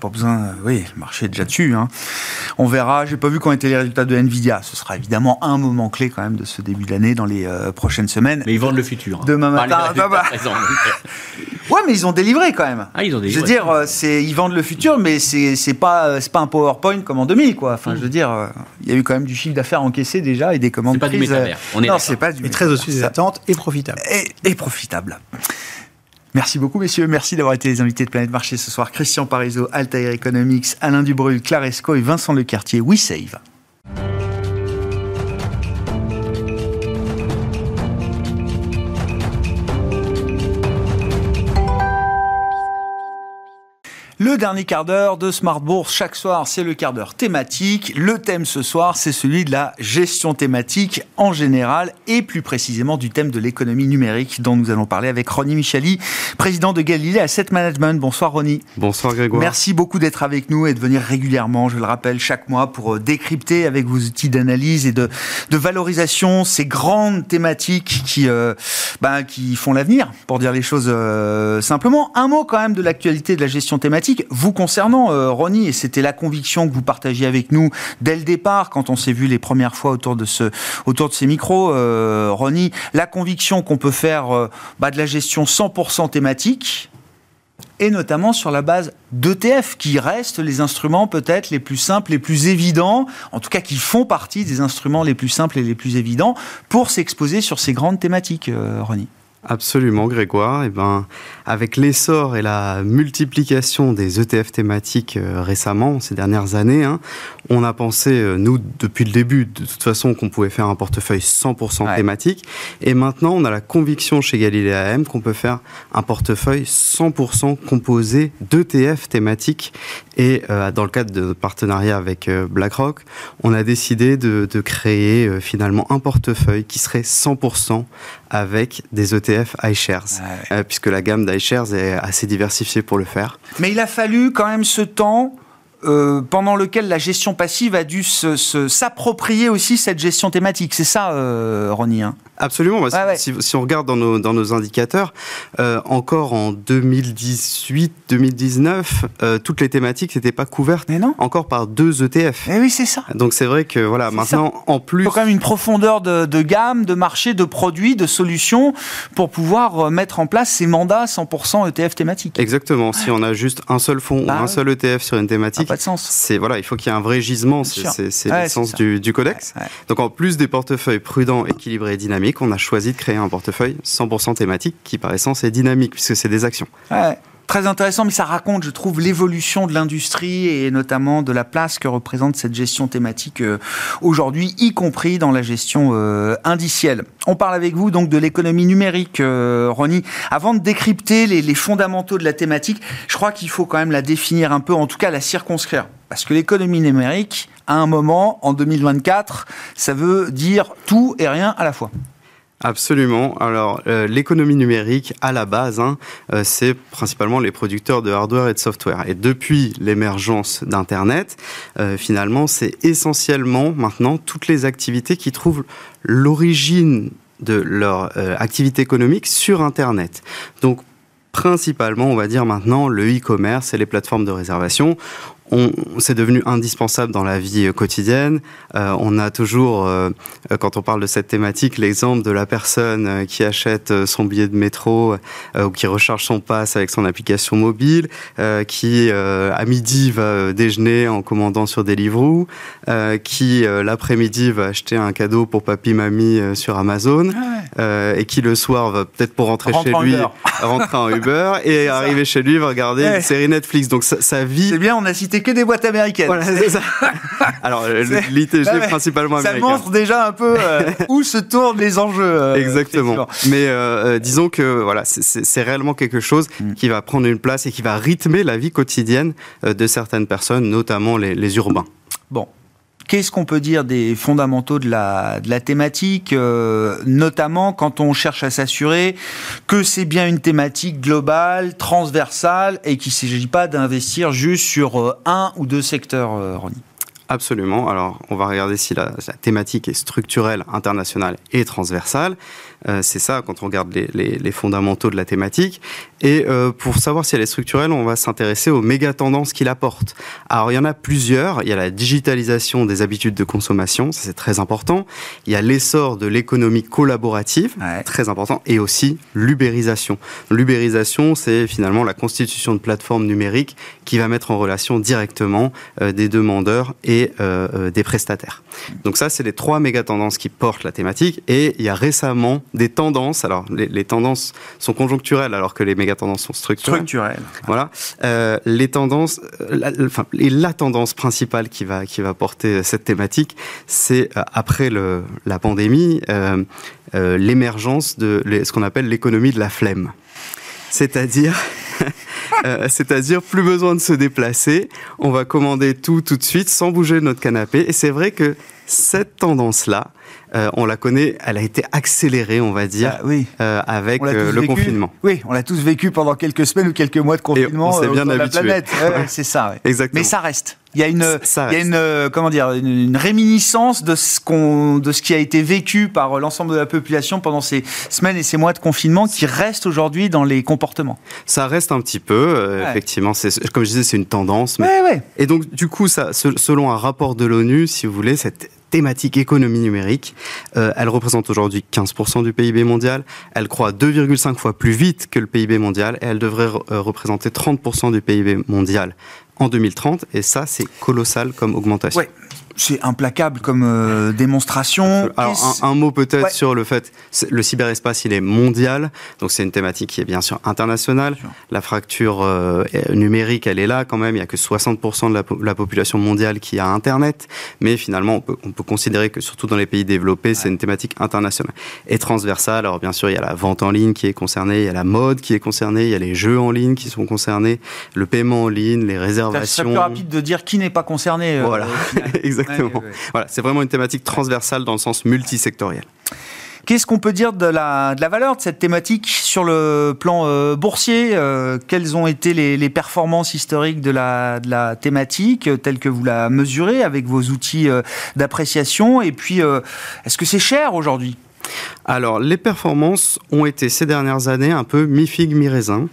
pas besoin, oui, le marché est déjà dessus. Hein. On verra. J'ai pas vu quand étaient les résultats de Nvidia. Ce sera évidemment un moment clé quand même de ce début d'année dans les euh, prochaines semaines. Mais ils vendent le futur. Hein. Demain matin. Bah, bah. ouais, mais ils ont délivré quand même. Ah, ils ont délivré. Je veux dire, euh, c'est ils vendent le futur, mais c'est c'est pas euh, c'est pas un PowerPoint comme en 2000 quoi. Enfin, je veux dire, il y a eu quand même du chiffre d'affaires encaissé déjà et des commandes. C'est pas du métavers. On est non, c'est pas du. Et très au-dessus des attentes et profitable. et profitable. Merci beaucoup, messieurs. Merci d'avoir été les invités de Planète Marché ce soir. Christian Parizeau, Altair Economics, Alain Dubrul, Claresco et Vincent Lecartier, WeSave. Le dernier quart d'heure de Smart Bourse, chaque soir, c'est le quart d'heure thématique. Le thème ce soir, c'est celui de la gestion thématique en général et plus précisément du thème de l'économie numérique dont nous allons parler avec Ronnie Michali, président de Galilée Asset Management. Bonsoir Ronnie. Bonsoir Grégoire. Merci beaucoup d'être avec nous et de venir régulièrement, je le rappelle, chaque mois pour euh, décrypter avec vos outils d'analyse et de, de, valorisation ces grandes thématiques qui, euh, ben, qui font l'avenir, pour dire les choses euh, simplement. Un mot quand même de l'actualité de la gestion thématique vous concernant, euh, Ronnie, et c'était la conviction que vous partagiez avec nous dès le départ, quand on s'est vu les premières fois autour de, ce, autour de ces micros, euh, Ronnie, la conviction qu'on peut faire euh, bah, de la gestion 100% thématique, et notamment sur la base d'ETF, qui restent les instruments peut-être les plus simples, les plus évidents, en tout cas qui font partie des instruments les plus simples et les plus évidents pour s'exposer sur ces grandes thématiques, Ronnie. Absolument, Grégoire. Et eh ben, avec l'essor et la multiplication des ETF thématiques euh, récemment, ces dernières années, hein, on a pensé, euh, nous, depuis le début, de toute façon, qu'on pouvait faire un portefeuille 100% thématique. Et maintenant, on a la conviction chez Galilée AM qu'on peut faire un portefeuille 100% composé d'ETF thématiques. Et euh, dans le cadre de notre partenariat avec BlackRock, on a décidé de, de créer finalement un portefeuille qui serait 100% avec des ETF iShares, euh, puisque la gamme d'iShares est assez diversifiée pour le faire. Mais il a fallu quand même ce temps euh, pendant lequel la gestion passive a dû s'approprier aussi cette gestion thématique. C'est ça, euh, Ronnie hein? Absolument. Bah, si, on regarde dans nos, dans nos indicateurs, euh, encore en 2018-2019, euh, toutes les thématiques n'étaient pas couvertes non. encore par deux ETF. Eh oui, c'est ça. Donc c'est vrai que voilà, maintenant, en plus... Il faut quand même une profondeur de, de, gamme, de marché, de produits, de solutions pour pouvoir euh, mettre en place ces mandats 100% ETF thématiques. Exactement. Si on a juste un seul fonds ou bah un seul ETF sur une thématique, pas de sens. C'est voilà, il faut qu'il y ait un vrai gisement. C'est le sens du, du codex. Donc en plus des portefeuilles prudents, équilibrés et dynamiques qu'on a choisi de créer un portefeuille 100% thématique qui par essence est dynamique puisque c'est des actions. Très intéressant, mais ça raconte, je trouve, l'évolution de l'industrie et notamment de la place que représente cette gestion thématique euh, aujourd'hui, y compris dans la gestion euh, indicielle. On parle avec vous donc de l'économie numérique, euh, Ronnie. Avant de décrypter les, les fondamentaux de la thématique, je crois qu'il faut quand même la définir un peu, en tout cas la circonscrire. Parce que l'économie numérique, à un moment, en 2024, ça veut dire tout et rien à la fois. Absolument. Alors, euh, l'économie numérique, à la base, hein, euh, c'est principalement les producteurs de hardware et de software. Et depuis l'émergence d'Internet, euh, finalement, c'est essentiellement maintenant toutes les activités qui trouvent l'origine de leur activité économique sur Internet. Donc, principalement, on va dire maintenant, le e-commerce et les plateformes de réservation on, c'est devenu indispensable dans la vie quotidienne. on a toujours, quand on parle de cette thématique, l'exemple de la personne qui achète son billet de métro ou qui recharge son pass avec son application mobile, qui à midi va déjeuner en commandant sur Deliveroo, qui l'après-midi va acheter un cadeau pour papy mamie sur Amazon, ah et qui le soir va peut-être pour rentrer chez lui rentrer en Uber et arriver chez lui va regarder une série Netflix. Donc sa, vie. C'est bien, on a cité que des boîtes américaines. Voilà, c'est ça. Alors l'ITG principalement américain. Ça montre déjà un peu euh, où se tournent les enjeux. Euh, Exactement. Mais euh, disons que voilà, c'est réellement quelque chose mm. qui va prendre une place et qui va rythmer la vie quotidienne de certaines personnes, notamment les, les urbains. Bon, Qu'est-ce qu'on peut dire des fondamentaux de la, de la thématique, euh, notamment quand on cherche à s'assurer que c'est bien une thématique globale, transversale, et qu'il ne s'agit pas d'investir juste sur euh, un ou deux secteurs, euh, Ronnie? Absolument. Alors, on va regarder si la, la, thématique est structurelle, internationale et transversale. Euh, c'est ça quand on regarde les, fondamentaux de la thématique. Et euh, pour savoir si elle est structurelle, on va s'intéresser aux méga tendances qu'il apporte. Alors il y en a plusieurs. Il y a la digitalisation des habitudes de consommation, ça c'est très important. Il y a l'essor de l'économie collaborative, très important, et aussi l'ubérisation. L'ubérisation, c'est finalement la constitution de plateformes numériques qui va mettre en relation directement euh, des demandeurs et des prestataires. Donc ça, c'est les trois méga tendances qui portent la thématique. Et il y a récemment des tendances. Alors, les, tendances sont conjoncturelles alors que les méga tendances sont structurelles. Structurelles. Voilà. Euh, les tendances, euh, la, enfin, et la tendance principale qui va, qui va porter cette thématique, c'est euh, après le, la pandémie, l'émergence de ce qu'on appelle l'économie de la flemme. C'est-à-dire c'est-à-dire plus besoin de se déplacer, on va commander tout tout de suite sans bouger de notre canapé. Et c'est vrai que cette tendance-là, euh, on la connaît, elle a été accélérée, on va dire, ah oui. euh, avec euh, le confinement. Oui, on l'a tous vécu pendant quelques semaines ou quelques mois de confinement on bien la planète. c'est ça. Exactement. Mais ça reste. Il y a une, il y a une comment dire, une, réminiscence de ce qu'on, de ce qui a été vécu par l'ensemble de la population pendant ces semaines et ces mois de confinement, qui reste aujourd'hui dans les comportements. Ça reste un petit peu, effectivement. C'est comme je disais, c'est une tendance. Mais... Et donc, du coup, ça, selon un rapport de l'ONU, si vous voulez, cette thématique économie numérique. Euh, elle représente aujourd'hui 15% du PIB mondial. Elle croît 2,5 fois plus vite que le PIB mondial et elle devrait euh, représenter 30% du PIB mondial en 2030. Et ça, c'est colossal comme augmentation c'est implacable comme euh, démonstration. Alors un, mot peut-être sur le fait, le cyberespace il est mondial, donc c'est une thématique qui est bien sûr internationale. La fracture euh, numérique elle est là quand même, il y a que 60% de la, population mondiale qui a Internet, mais finalement on peut, on peut considérer que surtout dans les pays développés c'est une thématique internationale et transversale. Alors bien sûr il y a la vente en ligne qui est concernée, il y a la mode qui est concernée, il y a les jeux en ligne qui sont concernés, le paiement en ligne, les réservations. C'est plus rapide de dire qui n'est pas concerné. Euh, voilà, exactement. Voilà, c'est vraiment une thématique transversale dans le sens multisectoriel. Qu'est-ce qu'on peut dire de la, de la, valeur de cette thématique sur le plan euh, boursier euh, Quelles ont été les, performances historiques de la, de la thématique, euh, telles que vous la mesurez avec vos outils d'appréciation? Et puis, est-ce que c'est cher aujourd'hui? Alors, les performances ont été ces dernières années un peu mi-figue, mi-raisin.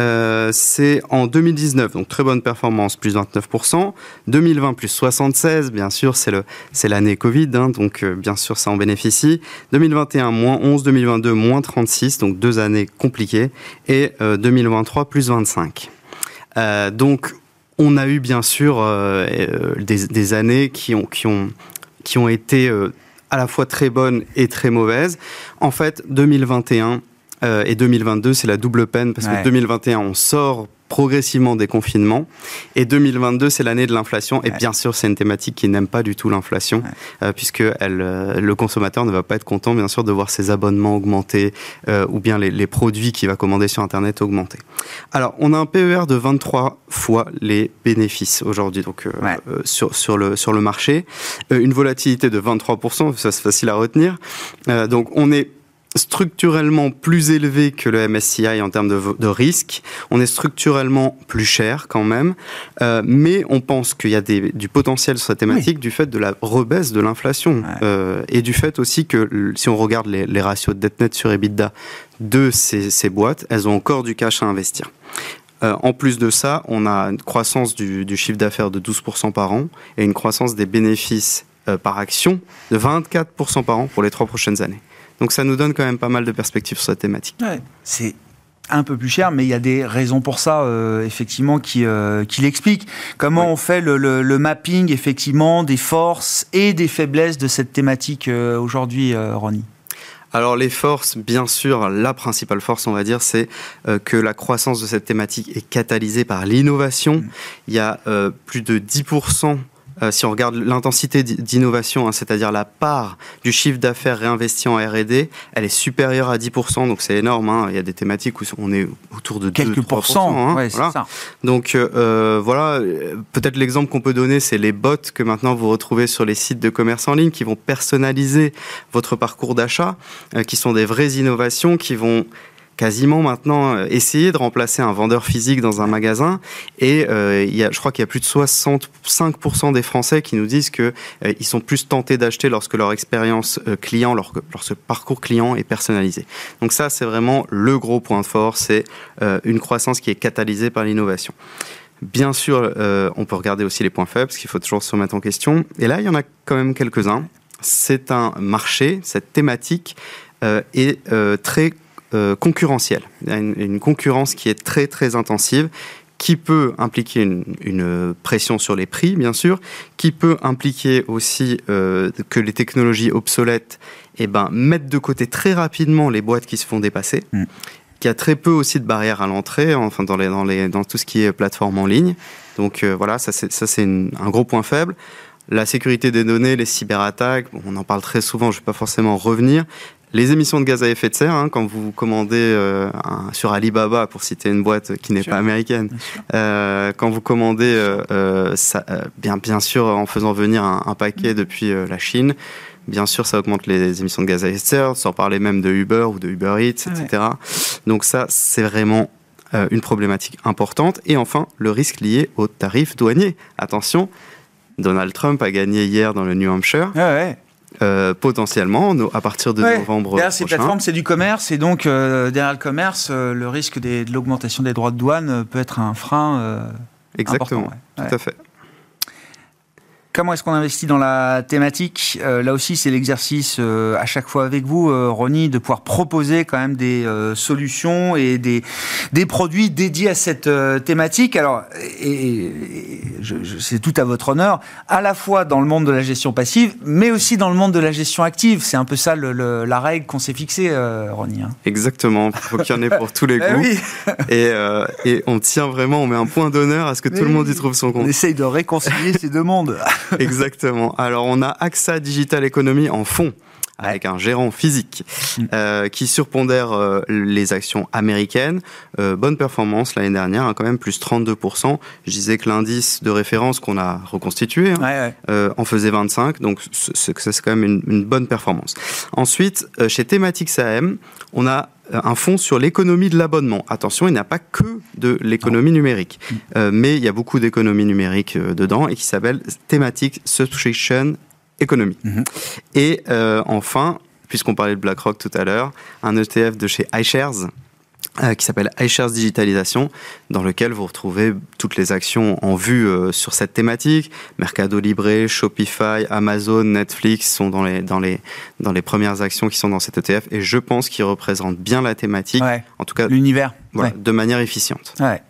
Euh, c'est en 2019, donc très bonne performance, plus 29%. 2020, plus 76, bien sûr, c'est l'année Covid, hein, donc euh, bien sûr, ça en bénéficie. 2021, moins 11, 2022, moins 36, donc deux années compliquées. Et 2023, euh, plus 25. donc, on a eu bien sûr des, années qui ont, qui ont, qui ont été à la fois très bonne et très mauvaise. En fait, 2021 euh, et 2022, c'est la double peine parce que 2021, on sort progressivement des confinements. Et 2022, c'est l'année de l'inflation. Et bien sûr, c'est une thématique qui n'aime pas du tout l'inflation, euh, puisque elle, euh, le consommateur ne va pas être content, bien sûr, de voir ses abonnements augmenter ou bien les, les, produits qu'il va commander sur Internet augmenter. Alors, on a un PER de 23 fois les bénéfices aujourd'hui, donc sur, sur, le, sur le marché. une volatilité de 23%, ça c'est facile à retenir. donc, on est structurellement plus élevé que le MSCI en termes de, de risque. On est structurellement plus cher quand même, euh, mais on pense qu'il y a des, du potentiel sur cette thématique du fait de la rebaisse de l'inflation euh, et du fait aussi que si on regarde les, les ratios de dette net sur EBITDA de ces, ces boîtes, elles ont encore du cash à investir. Euh, en plus de ça, on a une croissance du, du chiffre d'affaires de 12% par an et une croissance des bénéfices euh, par action de 24% par an pour les trois prochaines années. Donc ça nous donne quand même pas mal de perspectives sur cette thématique. Ouais, c'est un peu plus cher, mais il y a des raisons pour ça, euh, effectivement, qui, euh, qui l'expliquent. Comment Oui. on fait le, le- le mapping, effectivement, des forces et des faiblesses de cette thématique euh, aujourd'hui, Ronnie? Alors les forces, bien sûr, la principale force, on va dire, c'est euh, que la croissance de cette thématique est catalysée par l'innovation. Il y a euh, plus de 10%. Euh, si on regarde l'intensité d'i- d'innovation, hein, c'est-à-dire la part du chiffre d'affaires réinvesti en R&D, elle est supérieure à 10%, donc c'est énorme. hein. Il y a des thématiques où on est autour de Quelques 2, pourcents, hein, ouais, c'est voilà. ça. Donc euh, voilà, euh, peut-être l'exemple qu'on peut donner, c'est les bots que maintenant vous retrouvez sur les sites de commerce en ligne qui vont personnaliser votre parcours d'achat, euh, qui sont des vraies innovations qui vont quasiment maintenant euh, essayer de remplacer un vendeur physique dans un magasin. Et euh, je crois qu'il y a plus de 65% des Français qui nous disent que euh, sont plus tentés d'acheter lorsque leur expérience euh, client, leur, lorsque parcours client est personnalisé. Donc ça, c'est vraiment le gros point fort, c'est une croissance qui est catalysée par l'innovation. Bien sûr, on peut regarder aussi les points faibles, parce qu'il faut toujours se remettre en question. Et là, il y en a quand même quelques-uns. C'est un marché, cette thématique est très euh, concurrentielle. Il y a une, une concurrence qui est très très intensive, qui peut impliquer une, une pression sur les prix, bien sûr, qui peut impliquer aussi euh, que les technologies obsolètes eh ben, mettent de côté très rapidement les boîtes qui se font dépasser. Mm. Qu'il y a très peu aussi de barrières à l'entrée, enfin dans, les, dans, les, dans tout ce qui est plateforme en ligne. Donc euh, voilà, ça c'est un gros point faible. La sécurité des données, les cyberattaques, bon, on en parle très souvent, je ne vais pas forcément revenir. Les émissions de gaz à effet de serre, hein, quand vous commandez euh, un- sur Alibaba, pour citer une boîte qui n'est pas américaine, euh, quand vous commandez, euh, ça, bien, bien sûr, en faisant venir un, un paquet depuis euh, la Chine, bien sûr, ça augmente les émissions de gaz à effet de serre, sans parler même de Uber ou de Uber Eats, Ah ouais. etc. Donc ça, c'est vraiment une problématique importante. Et enfin, le risque lié aux tarifs douaniers. Attention, Donald Trump a gagné hier dans le New Hampshire. Ouais, ouais. Euh, potentiellement, à partir de Ouais. novembre Derrière ces plateformes, c'est du commerce, et donc euh, derrière le commerce, euh, le risque des- de l'augmentation des droits de douane peut être un frein. Exactement, important, ouais. tout Ouais. à fait. Comment est-ce qu'on investit dans la thématique? Là aussi, c'est l'exercice à chaque fois avec vous, Ronnie, de pouvoir proposer quand même des solutions et des, des produits dédiés à cette thématique. Alors, et, c'est tout à votre honneur, à la fois dans le monde de la gestion passive, mais aussi dans le monde de la gestion active. C'est un peu ça le- le- la règle qu'on s'est fixée, euh, Ronnie. hein. Exactement, il faut qu'il y en ait pour tous les Eh goûts. oui, Et, euh, et on tient vraiment, on met un point d'honneur à ce que Mais tout le monde y trouve son on compte. essaye de réconcilier ces deux mondes. Exactement. Alors, on a AXA Digital Economy en fond avec un gérant physique Mm. euh, qui surpondère euh, les actions américaines. Euh, bonne performance l'année dernière, hein, quand même plus 32%. Je disais que l'indice de référence qu'on a reconstitué hein, Ouais, ouais. en faisait 25, donc c'est quand même une, une bonne performance. Ensuite, chez Thematics AM, on a un fonds sur l'économie de l'abonnement. Attention, il n'y a pas que de l'économie numérique, euh, mais il y a beaucoup d'économie numérique euh, dedans et qui s'appelle Thematic Subscription Economy. Mhm. Et euh, enfin, puisqu'on parlait de BlackRock tout à l'heure, un ETF de chez iShares euh, qui s'appelle iShares Digitalisation, dans lequel vous retrouvez toutes les actions en vue euh, sur cette thématique. Mercado Libre, Shopify, Amazon, Netflix sont dans les, dans, les, dans les premières actions qui sont dans cet ETF et je pense qu'ils représentent bien la thématique, Ouais. en tout cas L'univers. voilà, Ouais. de manière efficiente. Ouais.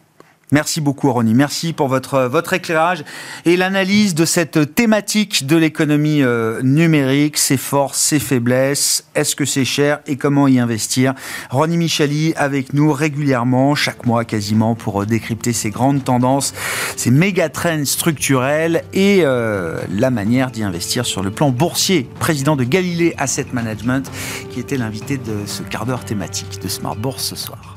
Merci beaucoup, Ronnie. Merci pour votre, votre éclairage et l'analyse de cette thématique de l'économie euh, numérique, ses forces, ses faiblesses, est-ce que c'est cher et comment y investir? Ronnie Michali avec nous régulièrement, chaque mois quasiment, pour euh, décrypter ces grandes tendances, ces méga trends structurels et euh, la manière d'y investir sur le plan boursier. Président de Galilée Asset Management, qui était l'invité de ce quart d'heure thématique de Smart Bourse ce soir.